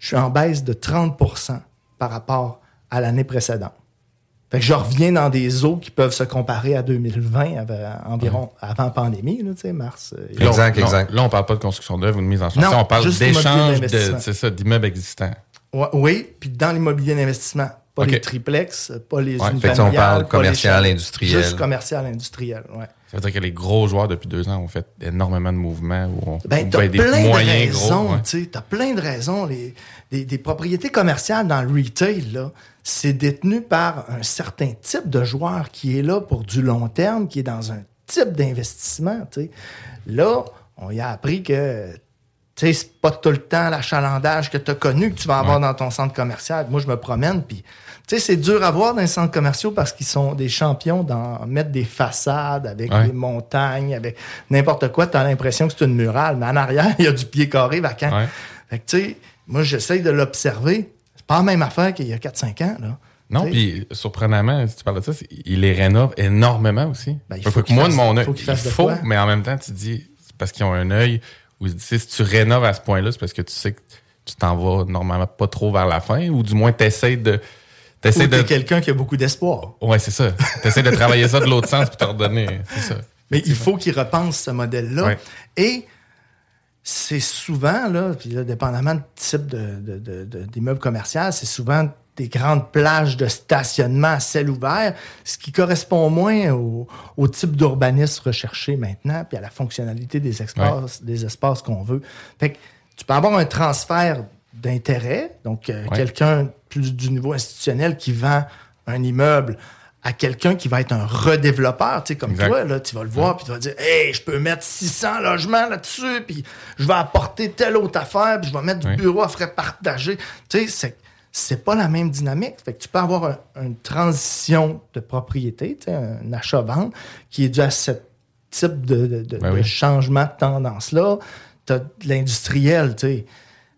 je suis en baisse de 30% par rapport à l'année précédente. Fait que je reviens dans des eaux qui peuvent se comparer à 2020, avant- environ avant pandémie, là, tu sais, mars. euh, Exact, là, exact. Là, on parle pas de construction d'œuvres ou de mise en chantier. On parle d'échange d'immeubles existants. Ouais, oui, puis dans l'immobilier d'investissement. Pas les triplex, pas les Ouais, fait que on parle commercial, industriel. Juste commercial, industriel, ouais. Ça veut dire que les gros joueurs depuis deux ans ont fait énormément de mouvements. Où on, Ben, t'as ben, des plein de raisons, gros. ouais. tu sais, t'as plein de raisons. Les, propriétés commerciales dans le retail, là, c'est détenu par un certain type de joueur qui est là pour du long terme, qui est dans un type d'investissement, tu sais. Là, on y a appris que, tu sais, c'est pas tout le temps l'achalandage que tu as connu que tu vas avoir dans ton centre commercial. Moi, je me promène, puis, tu sais, c'est dur à voir dans les centres commerciaux parce qu'ils sont des champions dans mettre des façades avec Ouais. des montagnes, avec n'importe quoi. Tu as l'impression que c'est une murale, mais en arrière, il y a du pied carré vacant. Ouais. Fait que, tu sais, moi, j'essaye de l'observer. C'est pas la même affaire qu'il y a 4-5 ans, là. Non, Tu puis surprenamment, si tu parles de ça, il les rénove énormément aussi. Ben, il faut que moi, fasse- de mon œil, faut il faut, mais en même temps, tu dis, c'est parce qu'ils ont un œil où tu sais, si tu rénoves à ce point-là, c'est parce que tu sais que tu t'en vas normalement pas trop vers la fin, ou du moins t'essayes de. Ou T'essayes t'es de. quelqu'un qui a beaucoup d'espoir. Ouais, c'est ça. T'essayes de travailler ça de l'autre sens puis te redonner. Ça. Mais il faut qu'il repense ce modèle-là. Ouais. Et c'est souvent, là, puis là, dépendamment du type de, de- de- de- d'immeuble commercial, c'est souvent des grandes plages de stationnement à ciel ouvert, ce qui correspond moins au, au type d'urbanisme recherché maintenant, puis à la fonctionnalité des espaces, des espaces qu'on veut. Fait que tu peux avoir un transfert d'intérêt, donc euh, Ouais. quelqu'un plus du niveau institutionnel qui vend un immeuble à quelqu'un qui va être un redéveloppeur, tu sais, comme Exact. toi, là, tu vas le voir, puis tu vas dire, hey, je peux mettre 600 logements là-dessus, puis je vais apporter telle autre affaire, puis je vais mettre du bureau à frais partagés. Tu sais, c'est, c'est pas la même dynamique. Fait que tu peux avoir un- une transition de propriété, tu sais, un achat-vente, qui est dû à ce type de, de- de- Ben de oui. changement de tendance-là. Tu as de l'industriel, tu sais.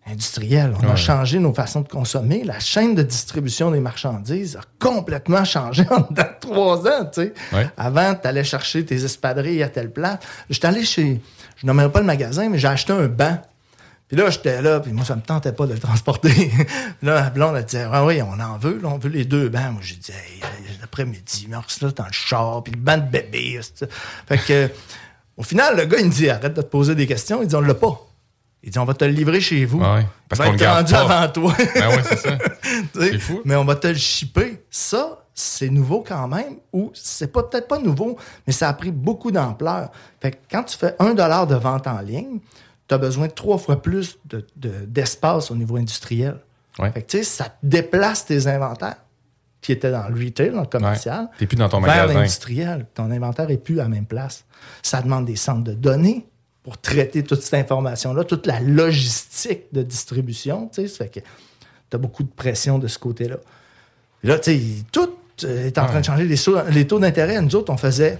Industriel, on a changé nos façons de consommer. La chaîne de distribution des marchandises a complètement changé en trois ans. Tu sais. Ouais. Avant, tu allais chercher tes espadrilles à telle place. J'étais allé chez, je nommerai pas le magasin, mais j'ai acheté un banc. Puis là, j'étais là, puis moi, ça me tentait pas de le transporter. Puis là, ma blonde, elle disait, ah oui, on en veut, là, on veut les deux bancs. Moi, j'ai dit, hey, l'après-midi, merci là, dans le char, puis le banc de bébé. Fait que, au final, le gars, il me dit, arrête de te poser des questions. Il dit, on l'a pas. Il dit, on va te le livrer chez vous. Ouais, parce qu'on le rendu pas. avant toi. Ben ouais, c'est ça. Tu sais, C'est fou. Mais on va te le shipper. Ça, c'est nouveau quand même, ou c'est peut-être pas nouveau, mais ça a pris beaucoup d'ampleur. Fait que quand tu fais un dollar de vente en ligne, tu as besoin de trois fois plus de- de- d'espace au niveau industriel. Ouais. Fait que tu sais, ça te déplace tes inventaires qui étaient dans le retail, dans le commercial, Ouais. T'es plus dans ton vers magasin. l'industriel. Ton inventaire est plus à la même place. Ça demande des centres de données pour traiter toute cette information-là, toute la logistique de distribution. Tu sais, ça fait que tu as beaucoup de pression de ce côté-là. Là, tu sais, tout euh, est en train de changer. Les, taux- les taux d'intérêt, nous autres, on faisait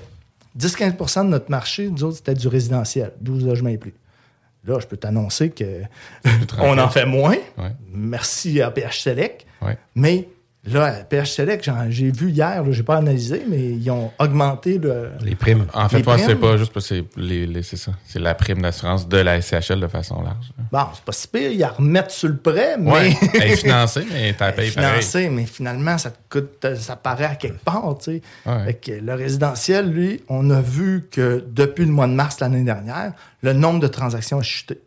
10-15% de notre marché, nous autres, c'était du résidentiel, 12 logements et plus. Là, je peux t'annoncer que on en fait moins. Ouais. Merci à PH Select. Ouais. Mais Là, PH Select, j'ai vu hier, j'ai pas analysé, mais ils ont augmenté le, Les primes. En fait, moi, c'est pas juste parce que c'est ça. C'est la prime d'assurance de la SCHL de façon large. Bon, c'est pas si pire, ils la remettent sur le prêt, mais. Ouais, elle est financée, mais t'as payé pareil. financée, mais finalement, ça te coûte, ça paraît à quelque part, tu sais. Ouais. Fait que le résidentiel, lui, on a vu que depuis le mois de mars l'année dernière, le nombre de transactions a chuté.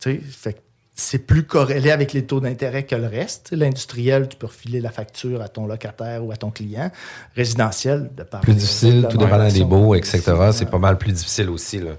Tu sais, fait que c'est plus corrélé avec les taux d'intérêt que le reste. L'industriel, tu peux refiler la facture à ton locataire ou à ton client. Résidentiel, de par plus difficile, tout dépendant des baux, etc. C'est pas mal plus difficile aussi. Là.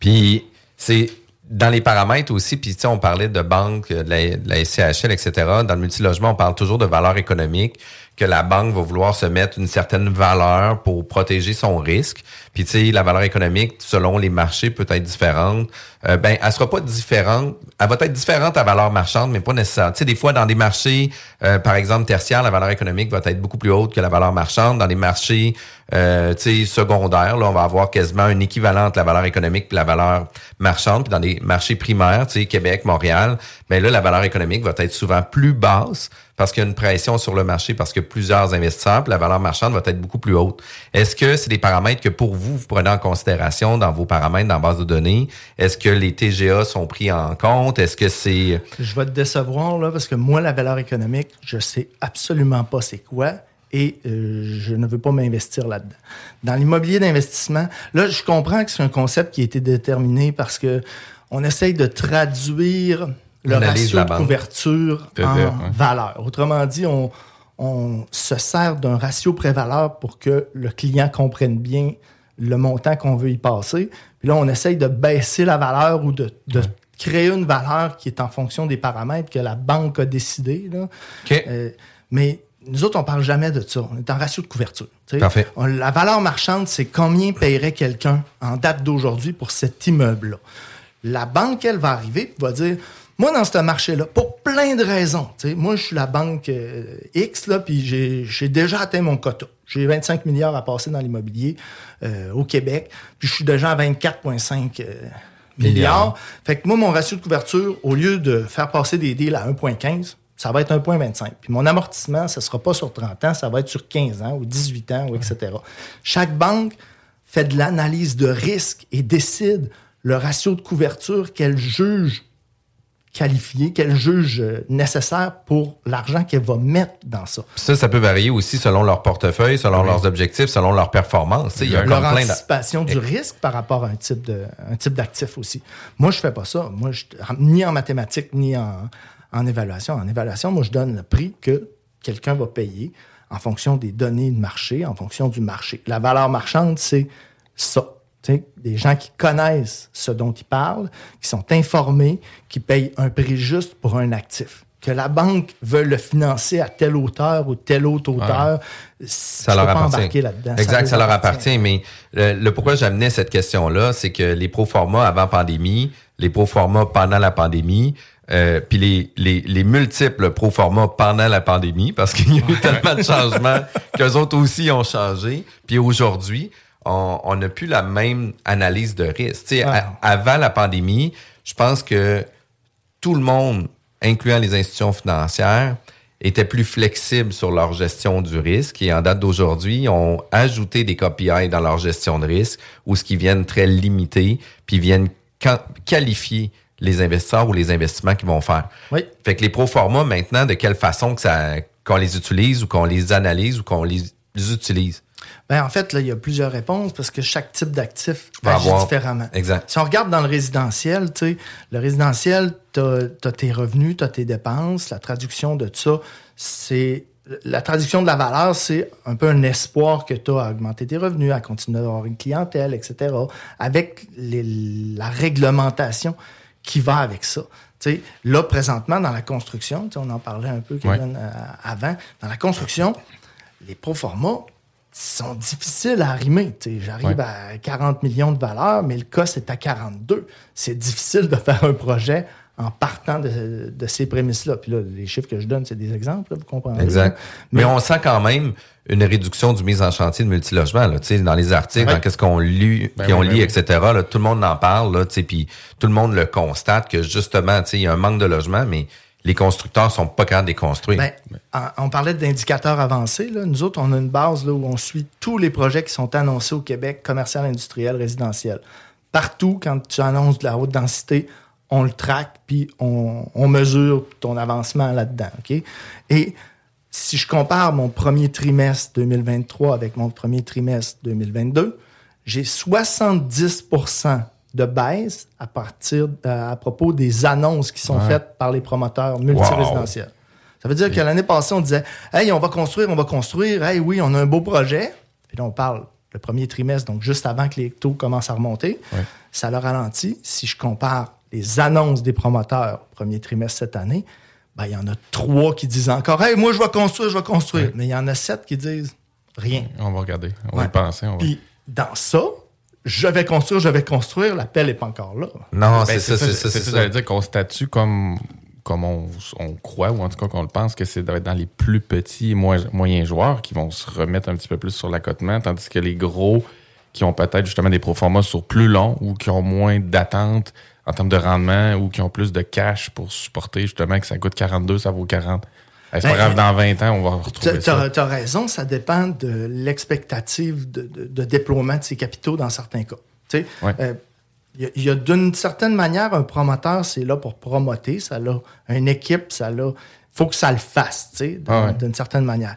Puis, c'est dans les paramètres aussi, puis tu sais, on parlait de banque, de la, de la SCHL, etc. Dans le multilogement, on parle toujours de valeur économique, que la banque va vouloir se mettre une certaine valeur pour protéger son risque. Puis, tu sais, la valeur économique, selon les marchés, peut être différente. Euh, ben, elle sera pas différente. Elle va être différente à valeur marchande, mais pas nécessairement. Tu sais, des fois, dans des marchés, euh, par exemple, tertiaires, la valeur économique va être beaucoup plus haute que la valeur marchande. Dans les marchés, euh, tu sais, secondaires, là, on va avoir quasiment un équivalent entre la valeur économique et la valeur marchande. Puis dans les marchés primaires, tu sais, Québec, Montréal, ben là, la valeur économique va être souvent plus basse parce qu'il y a une pression sur le marché, parce que plusieurs investisseurs, la valeur marchande va être beaucoup plus haute. Est-ce que c'est des paramètres que pour vous, vous prenez en considération dans vos paramètres dans la base de données? Est-ce que les TGA sont pris en compte? Est-ce que c'est... Je vais te décevoir, là, parce que moi, la valeur économique, je sais absolument pas c'est quoi et euh, je ne veux pas m'investir là-dedans. Dans l'immobilier d'investissement, là, je comprends que c'est un concept qui a été déterminé parce que on essaye de traduire le ratio de couverture en ouais. valeur. Autrement dit, on, on se sert d'un ratio pré-valeur pour que le client comprenne bien le montant qu'on veut y passer. Puis là, on essaye de baisser la valeur ou de, de créer une valeur qui est en fonction des paramètres que la banque a décidé. Là. Euh, mais nous autres, on parle jamais de ça. On est en ratio de couverture. Parfait. On- la valeur marchande, c'est combien paierait quelqu'un en date d'aujourd'hui pour cet immeuble-là. La banque, elle va arriver et va dire, moi, dans ce marché-là, pour plein de raisons, tu sais, moi, je suis la banque euh, X, là, puis j'ai déjà atteint mon quota. J'ai 25 milliards à passer dans l'immobilier euh, au Québec, puis je suis déjà à 24,5 euh, milliards. Fait que moi, mon ratio de couverture, au lieu de faire passer des deals à 1,15, ça va être 1,25. Puis mon amortissement, ça sera pas sur 30 ans, ça va être sur 15 ans ou 18 ans, ou etc. Chaque banque fait de l'analyse de risque et décide le ratio de couverture qu'elle juge qualifié, qu'elle juge nécessaire pour l'argent qu'elle va mettre dans ça. Ça, ça peut varier aussi selon leur portefeuille, selon leurs objectifs, selon leur performance. Il y a leur de... anticipation du risque par rapport à un type de un type d'actif aussi. Moi, je fais pas ça. Moi, je, ni en mathématiques ni en, en évaluation. En évaluation, moi, je donne le prix que quelqu'un va payer en fonction des données de marché, en fonction du marché. La valeur marchande, c'est ça. Des gens qui connaissent ce dont ils parlent, qui sont informés, qui payent un prix juste pour un actif. Que la banque veut le financer à telle hauteur ou telle autre hauteur, ça je leur appartient. là-dedans. Exact, ça, leur appartient. Mais le, le pourquoi j'amenais cette question-là, c'est que les pro forma avant pandémie, les pro forma pendant la pandémie, euh, puis les, les, les multiples pro forma pendant la pandémie, parce qu'il y a eu tellement de changements qu'eux autres aussi ont changé. Puis aujourd'hui, on n'a plus la même analyse de risque. Avant la pandémie, je pense que tout le monde, incluant les institutions financières, étaient plus flexibles sur leur gestion du risque et en date d'aujourd'hui, ont ajouté des KPI dans leur gestion de risque où ce qui viennent très limiter puis viennent qualifier les investisseurs ou les investissements qu'ils vont faire. Oui. Fait que les pro forma maintenant, de quelle façon que ça qu'on les utilise ou qu'on les analyse ou qu'on les utilise? Ben, en fait, là, il y a plusieurs réponses parce que chaque type d'actif agit avoir- différemment. Exact. Si on regarde dans le résidentiel, le résidentiel, tu as, tes revenus, tu as tes dépenses. La traduction de ça, c'est. La traduction de la valeur, c'est un peu un espoir que tu as à augmenter tes revenus, à continuer d'avoir une clientèle, etc. Avec les- la réglementation qui va avec ça. Là, présentement, dans la construction, on en parlait un peu euh, avant, dans la construction, les proformas sont difficiles à arrimer. Tu sais, J'arrive Ouais. à 40 millions de valeur, mais le cost est à 42. C'est difficile de faire un projet en partant de, de ces prémices-là. Puis là, les chiffres que je donne, c'est des exemples, là, vous comprenez? Exact. Mais, on sent quand même une réduction du mise en chantier de multilogement. Là, Tu sais, dans les articles, Ouais. dans qu'est-ce qu'on lit, Ben puis on ben lit, oui. etc. Là, tout le monde en parle, là, tu sais, puis tout le monde le constate que justement, tu sais, il y a un manque de logement, mais les constructeurs sont pas capables de les construire. Ben, en- on parlait d'indicateurs avancés. Là. Nous autres, on a une base là, où on suit tous les projets qui sont annoncés au Québec, commercial, industriel, résidentiel. Partout, quand tu annonces de la haute densité, on le traque, puis on, on mesure ton avancement là-dedans. Et si je compare mon premier trimestre 2023 avec mon premier trimestre 2022, j'ai 70 de baisse à partir à, à propos des annonces qui sont Ouais. faites par les promoteurs multirésidentiels. Ça veut dire que l'année passée, on disait Hey, on va construire, on va construire. Hey, oui, on a un beau projet. Puis là, on parle le premier trimestre, donc juste avant que les taux commencent à remonter. Ça le ralentit. Si je compare les annonces des promoteurs premier trimestre cette année, ben, il y en a trois qui disent encore Hey, moi, je vais construire, je vais construire. Mais il y en a sept qui disent rien. On va regarder. On va Ouais. y penser. On va... Puis dans ça, je vais construire, je vais construire, l'appel n'est pas encore là. non, Ben, c'est ça, c'est ça, c'est ça. J'allais dire qu'on statue comme, comme on, on croit, ou en tout cas qu'on le pense, que c'est doit être dans les plus petits et moyens joueurs qui vont se remettre un petit peu plus sur l'accotement, tandis que les gros qui ont peut-être justement des proformas sur plus long ou qui ont moins d'attente en termes de rendement ou qui ont plus de cash pour supporter justement que ça coûte 42, ça vaut 40. C'est pas Ben, grave, dans 20 ans, on va retrouver ça. Tu as, raison, ça dépend de l'expectative de, de- de déploiement de ces capitaux dans certains cas. Tu sais, Ouais. euh, il y a- il d'une certaine manière, un promoteur, c'est là pour promoter, ça a une équipe, ça a, faut que ça le fasse, tu sais, d'une Ah ouais. d'une certaine manière.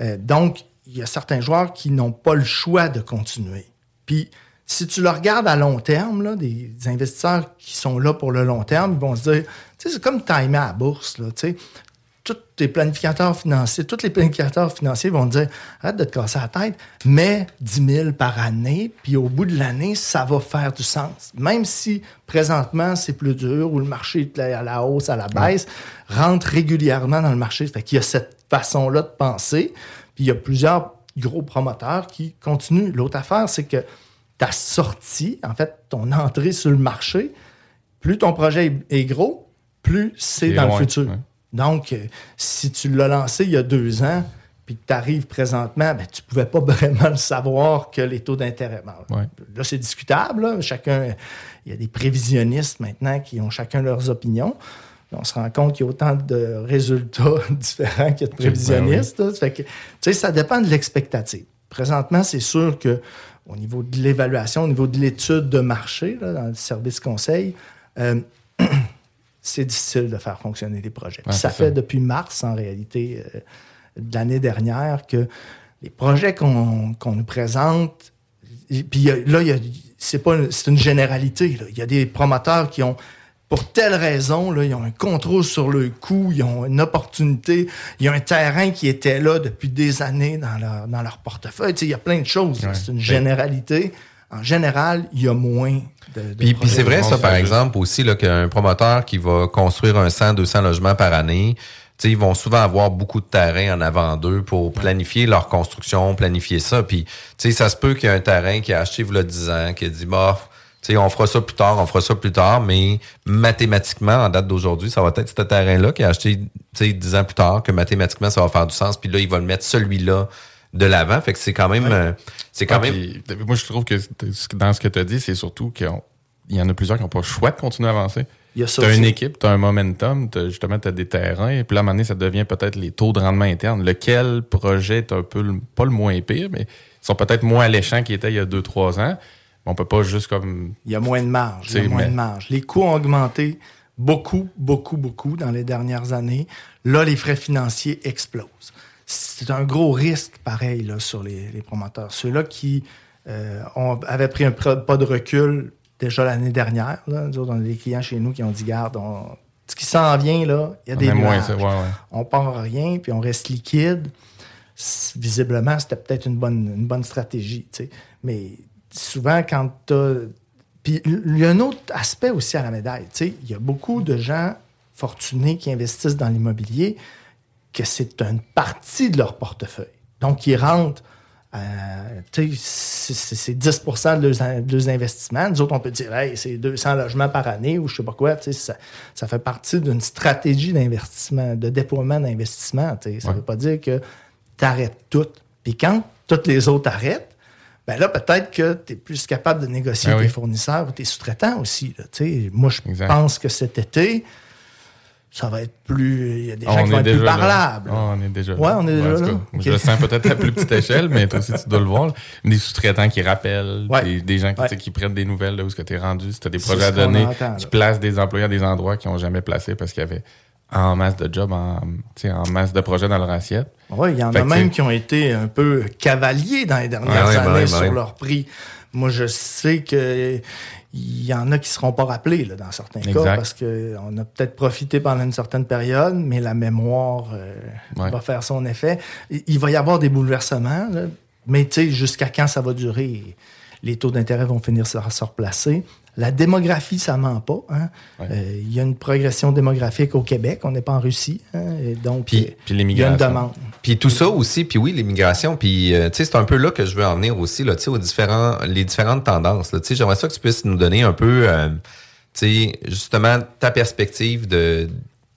Euh, donc, il y a certains joueurs qui n'ont pas le choix de continuer. Puis, si tu le regardes à long terme, là, des, des investisseurs qui sont là pour le long terme, ils vont se dire, tu sais, c'est comme timer à la bourse, là, tu sais tous les planificateurs financiers, tous les planificateurs financiers vont te dire arrête de te casser la tête, mets 10 000 par année, puis au bout de l'année, ça va faire du sens. Même si présentement c'est plus dur ou le marché est à la hausse, à la baisse, rentre régulièrement dans le marché. Fait qu'il y a cette façon-là de penser, puis il y a plusieurs gros promoteurs qui continuent. L'autre affaire, c'est que ta sortie, en fait, ton entrée sur le marché, plus ton projet est gros, plus c'est C'est dans loin, le futur. ouais. Donc, euh, si tu l'as lancé il y a deux ans, puis que tu arrives présentement, ben, tu ne pouvais pas vraiment le savoir que les taux d'intérêt. Ouais. Là, c'est discutable. là. Chacun, il y a des prévisionnistes maintenant qui ont chacun leurs opinions. On se rend compte qu'il y a autant de résultats différents qu'il y a de prévisionnistes. là. Ça fait que, tu sais, ça dépend de l'expectative. Présentement, c'est sûr que au niveau de l'évaluation, au niveau de l'étude de marché, là, dans le service conseil, euh, c'est difficile de faire fonctionner les projets. Ouais, ça fait ça. depuis mars, en réalité, euh, de l'année dernière, que les projets qu'on qu'on nous présente, et- puis là, c'est pas une- c'est une généralité. Il y a des promoteurs qui ont, pour telle raison, là, ils ont un contrôle sur le coût, ils ont une opportunité, il y a un terrain qui était là depuis des années dans leur, dans leur portefeuille. Tu sais, il y a plein de choses. Ouais. C'est une généralité. En général, il y a moins de, de Puis, c'est vrai, vont ça, par exemple, aussi, là, qu'un promoteur qui va construire un 100, 200 logements par année, tu sais, ils vont souvent avoir beaucoup de terrain en avant d'eux pour planifier leur construction, planifier ça. Puis, tu sais, ça se peut qu'il y ait un terrain qui a acheté il y a 10 ans, qui a dit, bah, tu sais, on fera ça plus tard, on fera ça plus tard, mais mathématiquement, en date d'aujourd'hui, ça va être ce terrain-là qui a acheté, tu sais, 10 ans plus tard, que mathématiquement, ça va faire du sens. Puis là, il va le mettre celui-là de l'avant. Fait que c'est quand même, euh, c'est quand Ah, même, puis, moi, je trouve que dans ce que tu as dit, c'est surtout qu'il y en a plusieurs qui n'ont pas le choix de continuer à avancer. Il y a ça Tu as une équipe, tu as un momentum, t'as- justement, tu as des terrains, et puis là, à un moment donné, ça devient peut-être les taux de rendement interne. Lequel projet est un peu, le- pas le moins pire, mais ils sont peut-être moins alléchants qu'ils étaient il y a 2-3 ans. Mais on peut pas juste comme. Il y a moins de marge. Il y a moins mais- de marge. Les coûts ont augmenté beaucoup, beaucoup, beaucoup dans les dernières années. Là, les frais financiers explosent. C'est un gros risque, pareil, là, sur les, les promoteurs. Ceux-là qui euh, ont- avaient pris un pas de recul déjà l'année dernière, là, nous autres, on a des clients chez nous qui ont dit, garde, on- ce qui s'en vient, là, il y a On des moins ouais, ouais. On part à rien, puis on reste liquide. Visiblement, c'était peut-être une bonne, une bonne stratégie. Mais souvent, quand tu Puis il y a un autre aspect aussi à la médaille. Il y a beaucoup de gens fortunés qui investissent dans l'immobilier que c'est une partie de leur portefeuille. Donc, ils rentrent, euh, tu sais, c'est- c'est c'est 10 de leurs, de leurs investissements. Nous autres, on peut dire, hey, c'est 200 logements par année ou je sais pas quoi. Tu sais, ça, ça fait partie d'une stratégie d'investissement, de déploiement d'investissement. tu sais. Ça ne veut pas dire que tu arrêtes tout. Puis quand toutes les autres arrêtent, ben là, peut-être que tu es plus capable de négocier Ah tes oui. fournisseurs ou tes sous-traitants aussi. là. Tu sais, moi, je pense que cet été, ça va être plus. Il y a des Ah, gens qui vont être plus parlables. Ah, on est déjà Ouais, là. on est déjà là. Je le sens peut-être à plus petite échelle, mais toi aussi, tu dois le voir. là. Des sous-traitants qui rappellent, Ouais. des, des gens qui, Ouais. qui prennent des nouvelles de où est-ce que tu es rendu, si tu as des projets à donner, entend, qui placent des employés à des endroits qu'ils n'ont jamais placés parce qu'il y avait en masse de jobs, en, en masse de projets dans leur assiette. Oui, il y en Fait a même qui ont été un peu cavaliers dans les dernières Ouais, ouais, années ouais, sur ouais. leur prix. Moi, je sais que il y en a qui seront pas rappelés là, dans certains cas parce qu'on a peut-être profité pendant une certaine période, mais la mémoire euh, Ouais. va faire son effet. Il va y avoir des bouleversements, là, mais tu sais, jusqu'à quand ça va durer? Les taux d'intérêt vont finir par se replacer. La démographie, ça ment pas. hein. Ouais. Euh, Il y a une progression démographique au Québec. On n'est pas en Russie. hein, et donc, Puis- euh, puis il y a une demande. Puis tout ça aussi, puis oui, l'immigration, puis euh, c'est un peu là que je veux en venir aussi, là, aux différents, les différentes tendances. j'aimerais ça que tu puisses nous donner un peu, euh, justement ta perspective de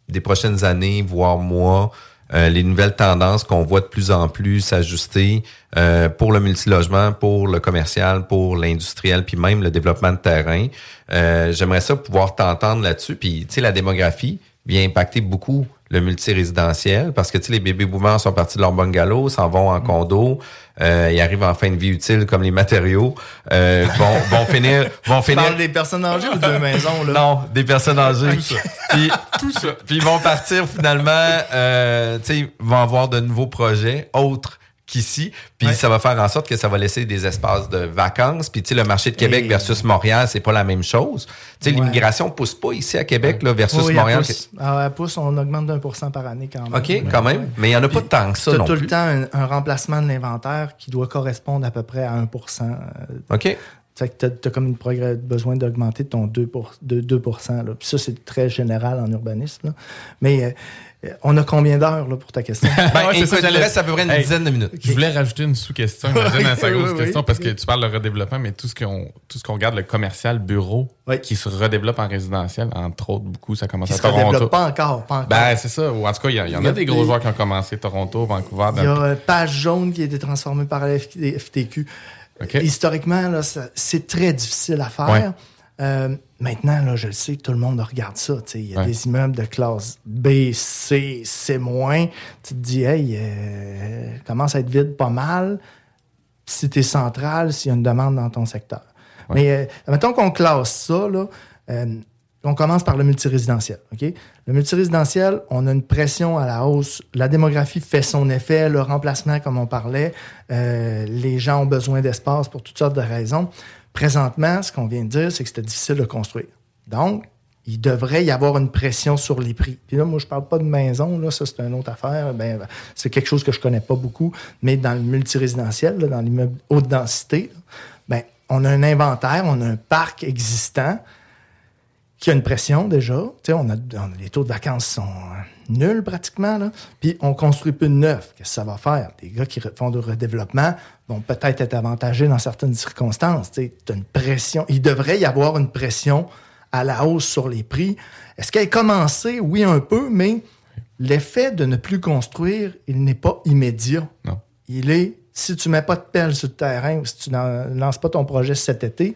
des prochaines années, voire mois, euh, les nouvelles tendances qu'on voit de plus en plus s'ajuster euh, pour le multilogement, pour le commercial, pour l'industriel, puis même le développement de terrain. Euh, J'aimerais ça pouvoir t'entendre là-dessus. Puis, tu sais, la démographie vient impacter beaucoup le multirésidentiel parce que, tu sais, les bébés boomers sont partis de leur bungalow, s'en vont en condo, euh, ils arrivent en fin de vie utile comme les matériaux, euh, vont, vont finir... Vont finir parles des personnes âgées ou de maisons, là? non, des personnes âgées. Tout ça. Puis, tout ça. Puis ils vont partir finalement, euh, tu sais, ils vont avoir de nouveaux projets autres qu'ici. Puis Ouais. ça va faire en sorte que ça va laisser des espaces de vacances. Puis tu sais, le marché de Québec Et- versus Montréal, c'est pas la même chose. Tu sais, Ouais. l'immigration pousse pas ici à Québec là, versus Oui, Montréal. à pouce. Ah, à pouce, on augmente d'un pour cent par année quand même. OK, quand même. Mais il y en a pas Puis, tant que ça T'as non tout plus. le temps un, un remplacement de l'inventaire qui doit correspondre à peu près à 1% euh, OK. Fait que t'as as comme une progrès- besoin d'augmenter ton 2 pour, de 2 là. Puis ça, c'est très général en urbanisme. là. Mais euh, on a combien d'heures là, pour ta question? Ben, Ouais, c'est écoute, ça, il j'allais- reste à peu près une Hey. dizaine de minutes. Je voulais rajouter une sous-question, imagine à sa grosse oui, question, oui. parce que tu parles de redéveloppement, mais tout ce qu'on tout ce qu'on regarde, le commercial bureau, Oui. qui se redéveloppe en résidentiel, entre autres, beaucoup, ça commence Qui à se Toronto. développe pas encore. Pas encore. Ben, c'est ça. Ou en tout cas, il y, en a a des gros joueurs qui ont commencé, Toronto, Vancouver. Il y a euh, Page Jaune qui a été transformé par la FT FTQ. Historiquement, c'est très difficile à faire. Ouais. Euh, maintenant, là, je le sais, tout le monde regarde ça. Il y a Ouais. des immeubles de classe B, C, C-. Tu te dis, hey, euh, commence à être vide pas mal. Si tu es central, s'il y a une demande dans ton secteur. Mais euh, mettons qu'on classe ça, là, on commence par le multirésidentiel. OK? Le multirésidentiel, on a une pression à la hausse. La démographie fait son effet, le remplacement, comme on parlait. euh, les gens ont besoin d'espace pour toutes sortes de raisons. Présentement, ce qu'on vient de dire, c'est que c'était difficile de construire. Donc, il devrait y avoir une pression sur les prix. Puis là, moi, je parle pas de maison, là, ça, c'est une autre affaire. Ben, c'est quelque chose que je connais pas beaucoup. Mais dans le multirésidentiel, là, dans l'immeuble haute densité, ben, on a un inventaire, on a un parc existant qui a une pression déjà. Tu sais, on a, on a- les taux de vacances sont euh, nuls pratiquement. Là. Puis on construit plus de neuf. Qu'est-ce que ça va faire? Des gars qui font du redéveloppement vont peut-être être avantagés dans certaines circonstances. Tu as une pression. Il devrait y avoir une pression à la hausse sur les prix. Est-ce qu'elle a commencé? Oui, un peu, mais l'effet de ne plus construire, il n'est pas immédiat. Non. Il est, si tu mets pas de pelle sur le terrain ou si tu n'en- lances pas ton projet cet été,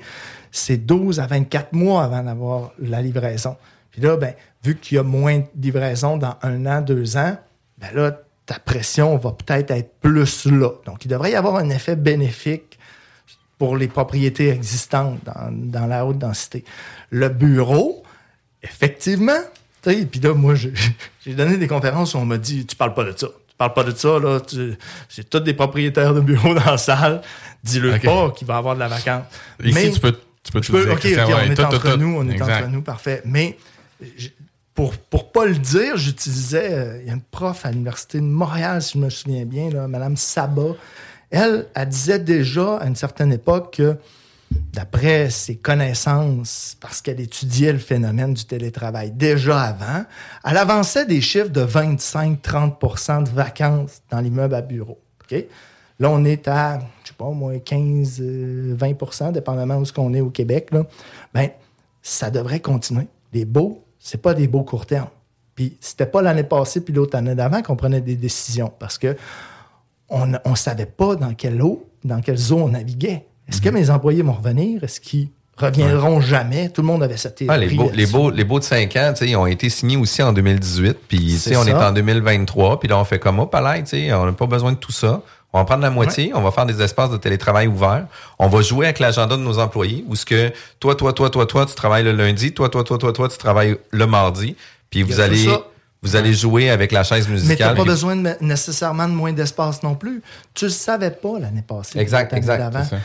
c'est 12 à 24 mois avant d'avoir la livraison. Puis là, ben, vu qu'il y a moins de livraison dans un an, deux ans, ben là, ta pression va peut-être être plus là. Donc, il devrait y avoir un effet bénéfique pour les propriétés existantes dans, dans la haute densité. Le bureau, effectivement, sais, puis là, moi, j'ai donné des conférences où on m'a dit, tu parles pas de ça. Tu parles pas de ça, là. C'est tous des propriétaires de bureaux dans la salle. Dis-le pas qu'il va avoir de la vacance. Ici, Mais- tu peux, tu peux je peux, dire. OK, ouais, on est tout, entre tout, nous, on est entre nous, parfait. Mais j- pour pour pas le dire, j'utilisais, euh, il y a une prof à l'Université de Montréal, si je me souviens bien, là, Mme Sabat. Elle, elle disait déjà à une certaine époque que, d'après ses connaissances, parce qu'elle étudiait le phénomène du télétravail déjà avant, elle avançait des chiffres de 25-30% de vacances dans l'immeuble à bureau. OK? Là, on est à, je sais pas, au moins 15-20% dépendamment où ce qu'on est au Québec. Là. Ben, ça devrait continuer. Les beaux, c'est pas des beaux court terme. Puis c'était pas l'année passée puis l'autre année d'avant qu'on prenait des décisions parce que on ne savait pas dans quelle eau, dans quelle zone on naviguait. Est-ce que mes employés vont revenir? Est-ce qu'ils reviendront jamais? Tout le monde avait cette Ah, les, beaux, les, beaux, les beaux de 5 ans, ils ont été signés aussi en 2018. Puis, on est en 2023. Puis là, on fait comme, oh, palais, on n'a pas besoin de tout ça. On va prendre la moitié. On va faire des espaces de télétravail ouverts. On va jouer avec l'agenda de nos employés. Où ce que toi, toi, toi, toi, toi, tu travailles le lundi. Toi, toi, toi, toi, toi, tu travailles le mardi. Puis vous allez, vous allez jouer avec la chaise Mais musicale. tu pas Puis- besoin de, nécessairement de moins d'espace non plus. Tu le savais pas l'année passée. Exact, exact, ça.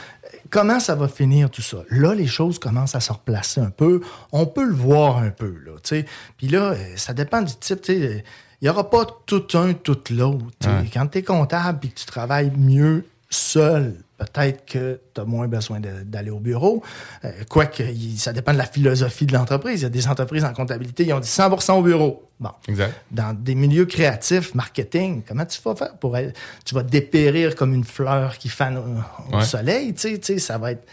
Comment ça va finir tout ça? Là, les choses commencent à se replacer un peu. On peut le voir un peu. Là. Puis là, ça dépend du type. tu sais. Il n'y aura pas tout un, tout l'autre. Ouais. Quand tu es comptable et que tu travailles mieux seul, peut-être que tu as moins besoin de- d'aller au bureau. Euh, Quoique, ça dépend de la philosophie de l'entreprise. Il y a des entreprises en comptabilité, ils ont dit 100% au bureau. Bon. Exact. Dans des milieux créatifs, marketing, comment tu vas faire pour être, tu vas dépérir comme une fleur qui fane au, au Ouais. soleil, tu sais, ça va être,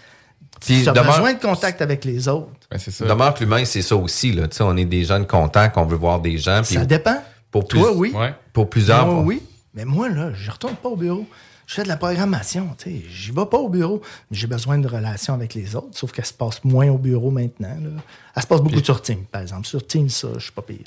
Puis tu as demeure- besoin de contact avec les autres. Demeure que l'humain, c'est ça aussi. Là. Tu sais, on est des jeunes contents, qu'on veut voir des gens. puis Ça dépend. Pour Toi, plus- oui. Pour plusieurs. Moi, oui. Mais moi, là, je retourne pas au bureau. Je fais de la programmation, tu sais. J'y vais pas au bureau. J'ai besoin de relations avec les autres, sauf qu'elle se passe moins au bureau maintenant. là. Elle se passe beaucoup sur Teams, par exemple. Sur Teams, ça, je suis pas pire.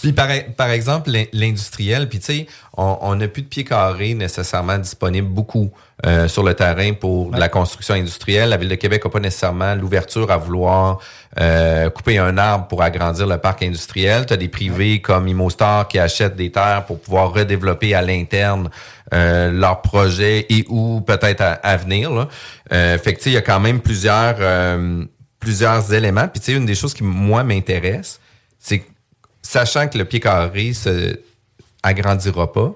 Puis par, par exemple, l'in- l'industriel, puis tu sais, on n'a plus de pieds carrés nécessairement disponibles beaucoup euh, sur le terrain pour de la construction industrielle. La Ville de Québec n'a pas nécessairement l'ouverture à vouloir euh, couper un arbre pour agrandir le parc industriel. Tu as des privés comme Immostar qui achètent des terres pour pouvoir redévelopper à l'interne euh, leurs projets et ou peut-être à, à venir. Là. Euh, fait que tu sais, il y a quand même plusieurs... plusieurs éléments. Puis, tu sais, une des choses qui, moi, m'intéresse, c'est que, sachant que le pied carré se agrandira pas,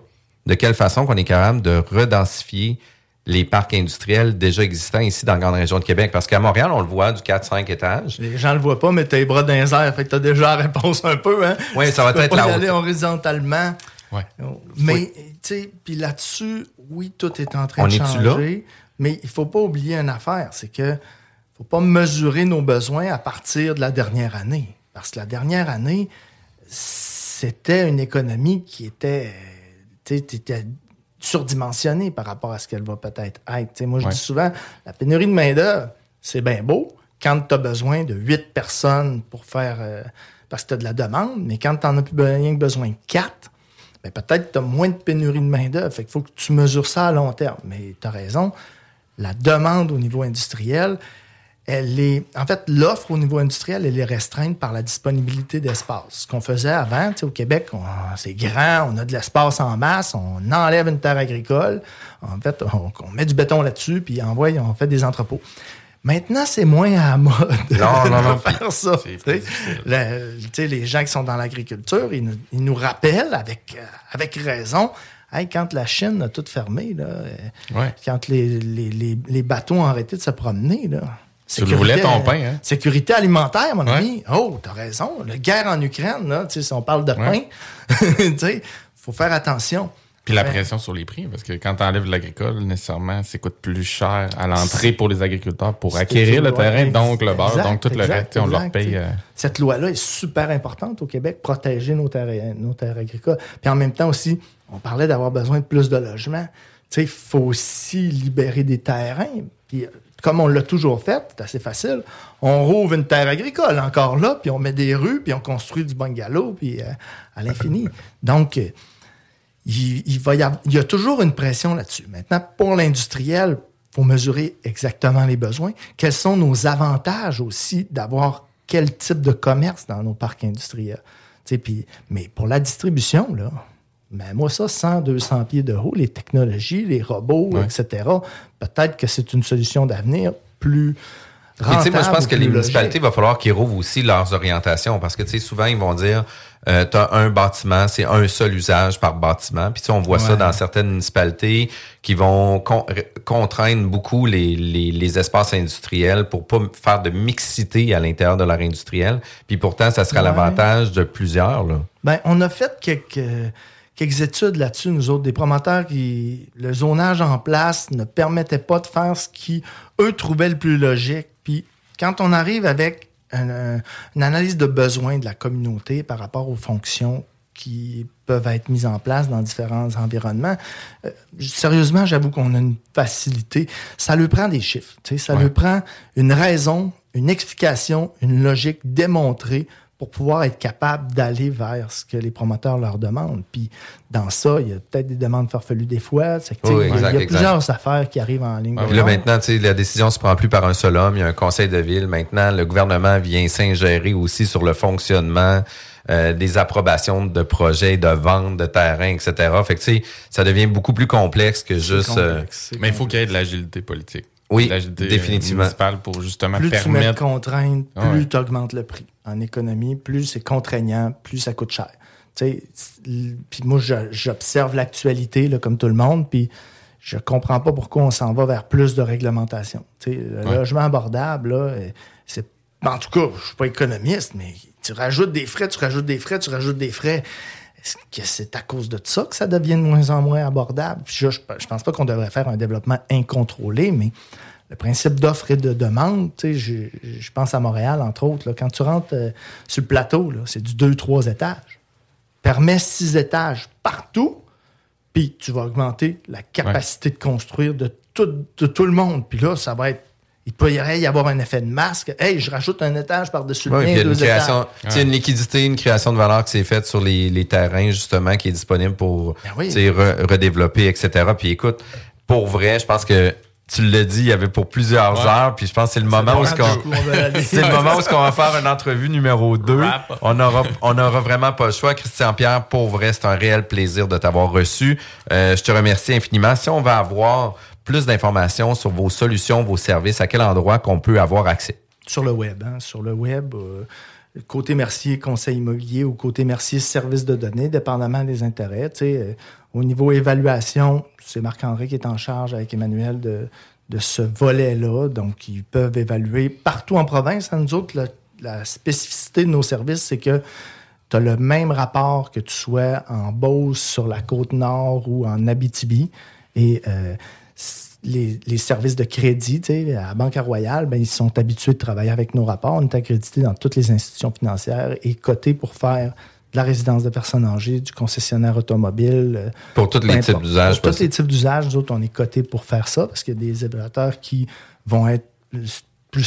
de quelle façon qu'on est capable de redensifier les parcs industriels déjà existants ici dans la grande région de Québec? Parce qu'à Montréal, on le voit du 4-5 étages. Les gens le voient pas, mais t'as les bras airs, fait que t'as déjà la réponse un peu, hein? Oui, ça va Tu être la aller horizontalement. Ouais. Mais, tu sais, puis là-dessus, oui, tout est en train On de est-tu là? changer. Mais il faut pas oublier une affaire, c'est que faut pas mesurer nos besoins à partir de la dernière année. Parce que la dernière année, c'était une économie qui était, tu sais, t'étais surdimensionnée par rapport à ce qu'elle va peut-être être. Moi, je Ouais. dis souvent, la pénurie de main-d'œuvre, c'est bien beau quand tu as besoin de huit personnes pour faire. euh, parce que tu as de la demande, mais quand tu n'en as plus rien que besoin de quatre, ben peut-être tu as moins de pénurie de main-d'œuvre. Fait qu'il faut que tu mesures ça à long terme. Mais tu as raison, la demande au niveau industriel, elle est. En fait, l'offre au niveau industriel, elle est restreinte par la disponibilité d'espace. Ce qu'on faisait avant, tu sais, au Québec, c'est grand, on a de l'espace en masse, on enlève une terre agricole. En fait, on, on met du béton là-dessus, puis envoie, on fait des entrepôts. Maintenant, c'est moins à la mode Non, non, de non. faire ça. tu sais. Le- les gens qui sont dans l'agriculture, ils nous, ils nous rappellent avec, avec raison. Hey, quand la Chine a tout fermé, là, Ouais. quand les, les, les, les bateaux ont arrêté de se promener, là, Tu le voulais, ton pain, hein? Sécurité alimentaire, mon Ouais. ami. Oh, t'as raison. La guerre en Ukraine, là, tu si on parle de pain, Ouais. tu sais, faut faire attention. Puis la pression sur les prix, parce que quand tu enlèves l'agricole, nécessairement, ça coûte plus cher à l'entrée pour les agriculteurs pour acquérir le terrain, donc le beurre, exact, donc tout le exact, reste, tu sais, on leur paye. tu euh, Cette loi-là est super importante au Québec, protéger nos terres, nos terres agricoles. Puis en même temps aussi, on parlait d'avoir besoin de plus de logements. Tu sais, il faut aussi libérer des terrains. Puis comme on l'a toujours fait, c'est assez facile, on rouvre une terre agricole encore là, puis on met des rues, puis on construit du bungalow, puis euh, à l'infini. Donc, euh, il, il va y avoir- il y a toujours une pression là-dessus. Maintenant, pour l'industriel, il faut mesurer exactement les besoins. Quels sont nos avantages aussi d'avoir quel type de commerce dans nos parcs industriels? Mais pour la distribution, là, ben moi, ça, 100, 200 pieds de haut, les technologies, les robots, Ouais. etc., peut-être que c'est une solution d'avenir plus moi, je pense que les municipalités, il va falloir qu'ils rouvrent aussi leurs orientations parce que, tu sais, souvent, ils vont dire, euh, tu as un bâtiment, c'est un seul usage par bâtiment. Puis, tu sais, on voit ça dans certaines municipalités qui vont con- r- contraindre beaucoup les, les, les espaces industriels pour pas faire de mixité à l'intérieur de leur industriel. Puis, pourtant, ça sera Ouais. l'avantage de plusieurs, là. Ben, on a fait quelques, quelques études là-dessus, nous autres, des promoteurs qui. Le zonage en place ne permettait pas de faire ce qui, eux, trouvaient le plus logique. Puis, quand on arrive avec un- un- une analyse de besoins de la communauté par rapport aux fonctions qui peuvent être mises en place dans différents environnements. Euh, sérieusement, j'avoue qu'on a une facilité. Ça lui prend des chiffres. Ça Ouais. lui prend une raison, une explication, une logique démontrée pour pouvoir être capable d'aller vers ce que les promoteurs leur demandent. Puis dans ça, il y a peut-être des demandes farfelues des fois. C'est que, Oui, il y a- exact, il y a exact. plusieurs affaires qui arrivent en ligne. de Puis là, maintenant, tu sais, la décision se prend plus par un seul homme. Il y a un conseil de ville. Maintenant, le gouvernement vient s'ingérer aussi sur le fonctionnement euh, des approbations de projets, de ventes de terrains, etc. Fait que, tu sais, ça devient beaucoup plus complexe que juste... euh, Mais il faut qu'il y ait de l'agilité politique. Oui, euh, définitivement. municipale pour justement plus tu mets de contraintes, plus ouais. tu augmentes le prix. En économie, plus c'est contraignant, plus ça coûte cher. Tu sais, c- Puis moi, j'observe l'actualité là, comme tout le monde, puis je comprends pas pourquoi on s'en va vers plus de réglementation. Tu sais, le Ouais. logement abordable, là, euh, c'est... En tout cas, je suis pas économiste, mais tu rajoutes des frais, tu rajoutes des frais, tu rajoutes des frais. Est-ce que c'est à cause de ça que ça devient de moins en moins abordable? Puis je, je, je pense pas qu'on devrait faire un développement incontrôlé, mais le principe d'offre et de demande, tu sais, je, je pense à Montréal, entre autres, là, quand tu rentres euh, sur le plateau, là, c'est du 2-3 étages. Permet 6 étages partout, puis tu vas augmenter la capacité de construire de tout, de tout le monde. Puis là, ça va être. Il peut y avoir un effet de masque. Hey, je rajoute un étage par-dessus le Oui, mien, puis il y a une deux création, étages. tu sais, une liquidité, une création de valeur qui s'est faite sur les, les terrains, justement, qui est disponible pour Ben oui. re- redévelopper, etc. Puis écoute, pour vrai, je pense que tu l'as dit, il y avait pour plusieurs Ouais. heures, puis je pense que c'est le moment où ce qu'on- c'est le moment où ce qu'on va faire une entrevue numéro 2. Wrap. On aura on aura vraiment pas le choix. Christian Pierre, pour vrai, c'est un réel plaisir de t'avoir reçu. Euh, je te remercie infiniment. Si on va avoir plus d'informations sur vos solutions, vos services, à quel endroit qu'on peut avoir accès? sur le web. hein. Sur le web, euh, côté Mercier Conseil immobilier ou côté Mercier Service de données, dépendamment des intérêts. Euh, au niveau évaluation, c'est Marc-André qui est en charge avec Emmanuel de, de ce volet-là. Donc, ils peuvent évaluer partout en province. Nous autres, la, spécificité de nos services, c'est que tu as le même rapport que tu sois en Beauce, sur la côte nord ou en Abitibi. Et euh, les, les services de crédit, tu sais, à Banque Royale, ben, ils sont habitués de travailler avec nos rapports. On est accrédité dans toutes les institutions financières et coté pour faire de la résidence de personnes âgées, du concessionnaire automobile. euh, Pour tous les types d'usages Pour tous les types d'usages, nous autres, on est coté pour faire ça parce qu'il y a des évaluateurs qui vont être plus-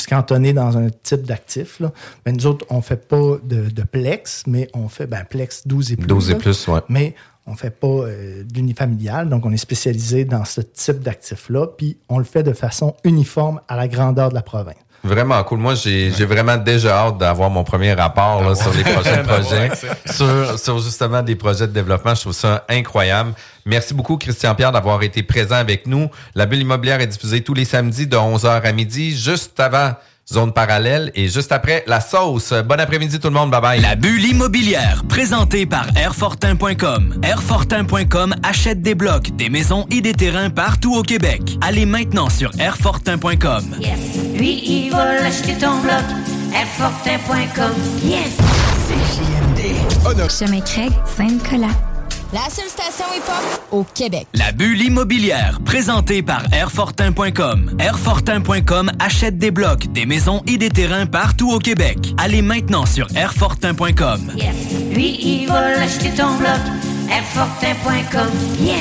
cantonnés dans un type d'actif. Ben, nous autres, on fait pas de, de Plex, mais on fait ben, Plex 12 et plus. 12 et plus, ouais. Mais on fait pas euh, d'unifamilial, donc on est spécialisé dans ce type d'actif-là, puis on le fait de façon uniforme à la grandeur de la province. Vraiment cool. Moi, j'ai vraiment déjà hâte d'avoir mon premier rapport là, sur les prochains projets, sur, sur justement des projets de développement. Je trouve ça incroyable. Merci beaucoup, Christian Pierre, d'avoir été présent avec nous. La bulle immobilière est diffusée tous les samedis de 11h à midi, juste avant Zone Parallèle et juste après La Sauce. Bon après-midi tout le monde. Bye bye. La bulle immobilière, présentée par Airfortin.com. Airfortin.com achète des blocs, des maisons et des terrains partout au Québec. Allez maintenant sur Airfortin.com. Yes. Lui, il va l'acheter ton bloc. Airfortin.com. Yes. Chemin Craig, Saint-Nicolas. La seule station hip-hop au Québec. La bulle immobilière, présentée par Airfortin.com. Airfortin.com achète des blocs, des maisons et des terrains partout au Québec. Allez maintenant sur Airfortin.com. Yes. Lui, il va l'acheter ton bloc. Airfortin.com. Yes.